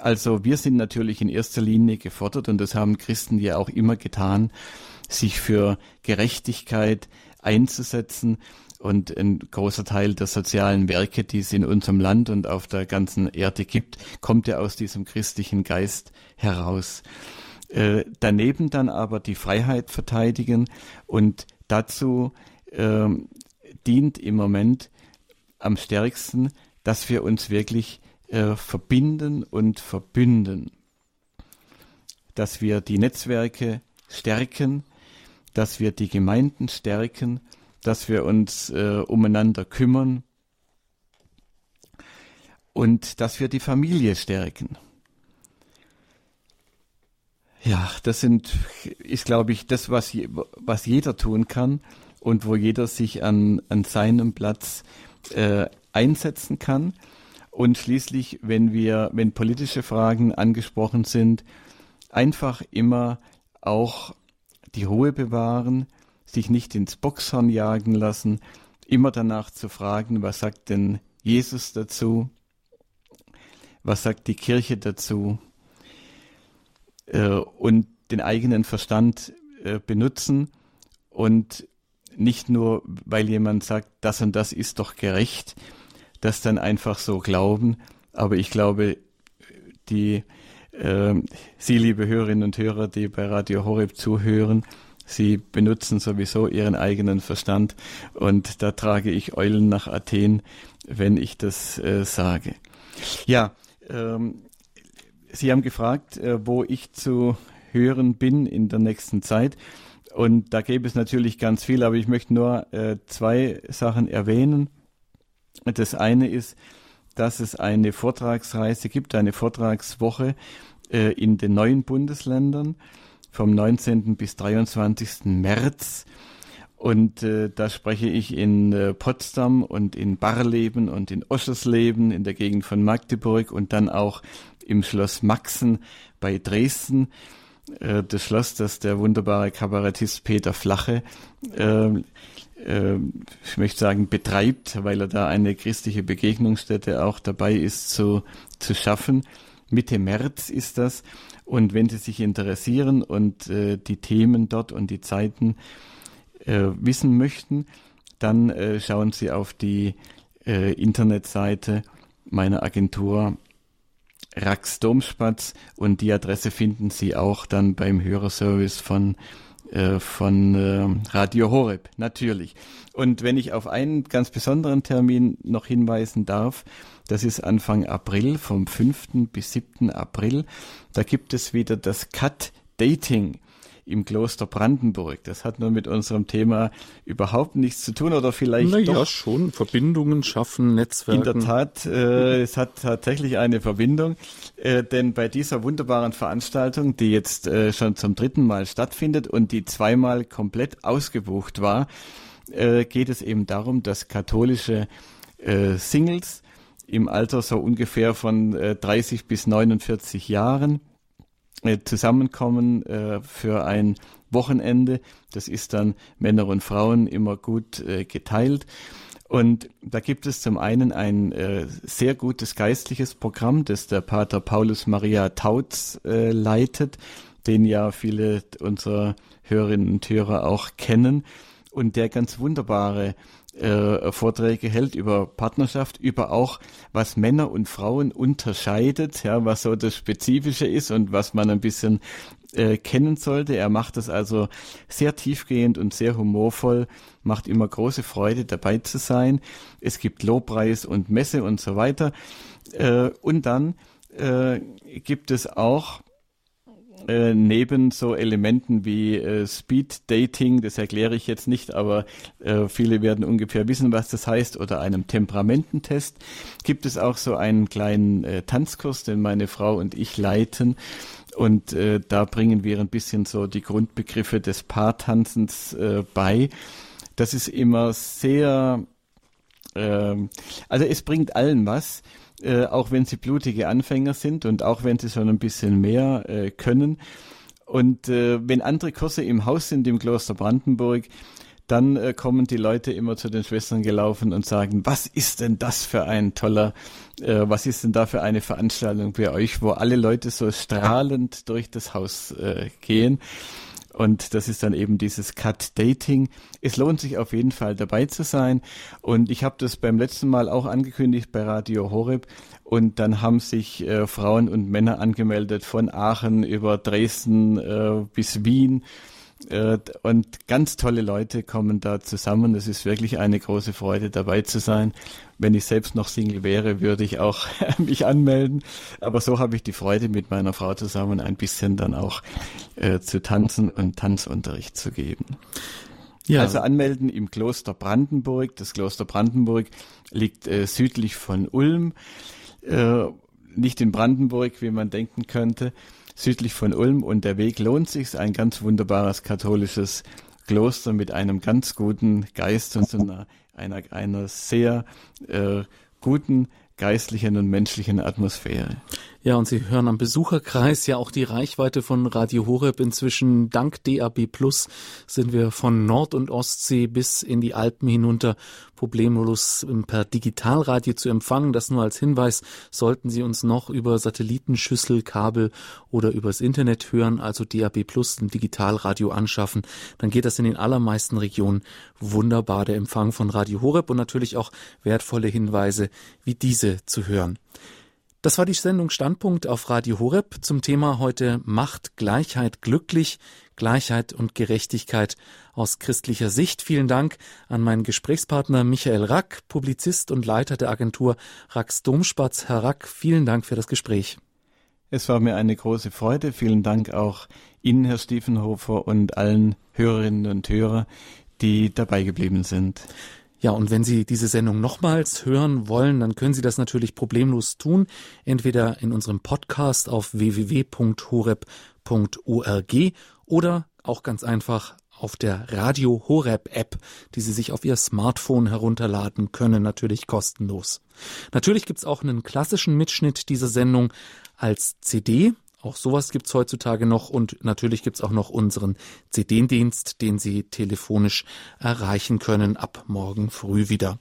Also wir sind natürlich in erster Linie gefordert und das haben Christen ja auch immer getan, sich für Gerechtigkeit einzusetzen. Und ein großer Teil der sozialen Werke, die es in unserem Land und auf der ganzen Erde gibt, kommt ja aus diesem christlichen Geist heraus. Äh, daneben dann aber die Freiheit verteidigen und dazu äh, dient im Moment am stärksten, dass wir uns wirklich äh, verbinden und verbünden, dass wir die Netzwerke stärken, dass wir die Gemeinden stärken, dass wir uns äh, umeinander kümmern und dass wir die Familie stärken. Ja, das sind, ist glaube ich das, was, je, was jeder tun kann, und wo jeder sich an, an seinem Platz äh, einsetzen kann. Und schließlich, wenn wir, wenn politische Fragen angesprochen sind, einfach immer auch die Ruhe bewahren, sich nicht ins Boxhorn jagen lassen, immer danach zu fragen, was sagt denn Jesus dazu? Was sagt die Kirche dazu? Äh, und den eigenen Verstand äh, benutzen und nicht nur, weil jemand sagt, das und das ist doch gerecht, das dann einfach so glauben. Aber ich glaube, die äh, Sie, liebe Hörerinnen und Hörer, die bei Radio Horeb zuhören, Sie benutzen sowieso Ihren eigenen Verstand und da trage ich Eulen nach Athen, wenn ich das äh, sage. Ja, ähm, Sie haben gefragt, äh, wo ich zu hören bin in der nächsten Zeit. Und da gäbe es natürlich ganz viel, aber ich möchte nur äh, zwei Sachen erwähnen. Das eine ist, dass es eine Vortragsreise gibt, eine Vortragswoche äh, in den neuen Bundesländern vom 19. bis 23. März. Und äh, da spreche ich in äh, Potsdam und in Barleben und in Oschersleben in der Gegend von Magdeburg und dann auch im Schloss Maxen bei Dresden. Äh, das Schloss, das der wunderbare Kabarettist Peter Flache, äh, ich möchte sagen, betreibt, weil er da eine christliche Begegnungsstätte auch dabei ist zu, zu schaffen. Mitte März ist das. Und wenn Sie sich interessieren und äh, die Themen dort und die Zeiten äh, wissen möchten, dann äh, schauen Sie auf die äh, Internetseite meiner Agentur Rax Domspatz und die Adresse finden Sie auch dann beim Hörerservice von äh, von äh, Radio Horeb, natürlich. Und wenn ich auf einen ganz besonderen Termin noch hinweisen darf, das ist Anfang April, vom 5. bis 7. April, da gibt es wieder das Cut Dating im Kloster Brandenburg. Das hat nur mit unserem Thema überhaupt nichts zu tun oder vielleicht naja, doch. schon. Verbindungen schaffen, Netzwerke. In der Tat, äh, es hat tatsächlich eine Verbindung, äh, denn bei dieser wunderbaren Veranstaltung, die jetzt äh, schon zum dritten Mal stattfindet und die zweimal komplett ausgebucht war, äh, geht es eben darum, dass katholische äh, Singles im Alter so ungefähr von äh, 30 bis 49 Jahren äh, zusammenkommen äh, für ein Wochenende. Das ist dann Männer und Frauen immer gut äh, geteilt. Und da gibt es zum einen ein äh, sehr gutes geistliches Programm, das der Pater Paulus Maria Tautz äh, leitet, den ja viele unserer Hörerinnen und Hörer auch kennen und der ganz wunderbare äh, Vorträge hält über Partnerschaft, über auch, was Männer und Frauen unterscheidet, ja, was so das Spezifische ist und was man ein bisschen äh, kennen sollte. Er macht das also sehr tiefgehend und sehr humorvoll, macht immer große Freude dabei zu sein. Es gibt Lobpreis und Messe und so weiter. Äh, und dann äh, gibt es auch äh, neben so Elementen wie äh, Speed Dating, das erkläre ich jetzt nicht, aber äh, viele werden ungefähr wissen, was das heißt, oder einem Temperamententest, gibt es auch so einen kleinen äh, Tanzkurs, den meine Frau und ich leiten. Und äh, da bringen wir ein bisschen so die Grundbegriffe des Paartanzens äh, bei. Das ist immer sehr, äh, also es bringt allen was. Äh, auch wenn sie blutige Anfänger sind und auch wenn sie schon ein bisschen mehr äh, können. Und äh, wenn andere Kurse im Haus sind im Kloster Brandenburg, dann äh, kommen die Leute immer zu den Schwestern gelaufen und sagen, was ist denn das für ein toller, äh, was ist denn da für eine Veranstaltung bei euch, wo alle Leute so strahlend durch das Haus äh, gehen. Und das ist dann eben dieses Cut Dating. Es lohnt sich auf jeden Fall dabei zu sein. Und ich habe das beim letzten Mal auch angekündigt bei Radio Horeb. Und dann haben sich äh, Frauen und Männer angemeldet von Aachen über Dresden äh, bis Wien und ganz tolle Leute kommen da zusammen. Es ist wirklich eine große Freude, dabei zu sein. Wenn ich selbst noch Single wäre, würde ich auch *laughs* mich anmelden. Aber so habe ich die Freude, mit meiner Frau zusammen ein bisschen dann auch äh, zu tanzen und Tanzunterricht zu geben. Ja. Also anmelden im Kloster Brandenburg. Das Kloster Brandenburg liegt äh, südlich von Ulm, äh, nicht in Brandenburg, wie man denken könnte südlich von Ulm und der Weg lohnt sich, ein ganz wunderbares katholisches Kloster mit einem ganz guten Geist und einer, einer, einer sehr äh, guten geistlichen und menschlichen Atmosphäre. Ja, und Sie hören am Besucherkreis ja auch die Reichweite von Radio Horeb. Inzwischen dank DAB Plus sind wir von Nord- und Ostsee bis in die Alpen hinunter problemlos per Digitalradio zu empfangen. Das nur als Hinweis. Sollten Sie uns noch über Satellitenschüssel, Kabel oder übers Internet hören, also DAB Plus, ein Digitalradio anschaffen, dann geht das in den allermeisten Regionen wunderbar, der Empfang von Radio Horeb und natürlich auch wertvolle Hinweise wie diese zu hören. Das war die Sendung Standpunkt auf Radio Horeb zum Thema heute Macht, Gleichheit, glücklich, Gleichheit und Gerechtigkeit aus christlicher Sicht. Vielen Dank an meinen Gesprächspartner Michael Rack, Publizist und Leiter der Agentur Racks Domspatz. Herr Rack, vielen Dank für das Gespräch. Es war mir eine große Freude. Vielen Dank auch Ihnen, Herr Stiefenhofer, und allen Hörerinnen und Hörer, die dabei geblieben sind. Ja, und wenn Sie diese Sendung nochmals hören wollen, dann können Sie das natürlich problemlos tun, entweder in unserem Podcast auf www.horeb.org oder auch ganz einfach auf der Radio Horeb App, die Sie sich auf Ihr Smartphone herunterladen können, natürlich kostenlos. Natürlich gibt's auch einen klassischen Mitschnitt dieser Sendung als CD auch sowas gibt's heutzutage noch und natürlich gibt's auch noch unseren CD-Dienst, den Sie telefonisch erreichen können ab morgen früh wieder.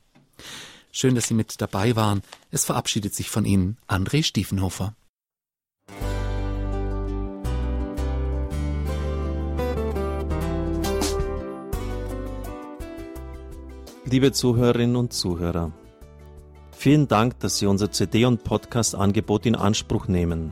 Schön, dass Sie mit dabei waren. Es verabschiedet sich von Ihnen André Stiefenhofer. Liebe Zuhörerinnen und Zuhörer, vielen Dank, dass Sie unser CD- und Podcast-Angebot in Anspruch nehmen.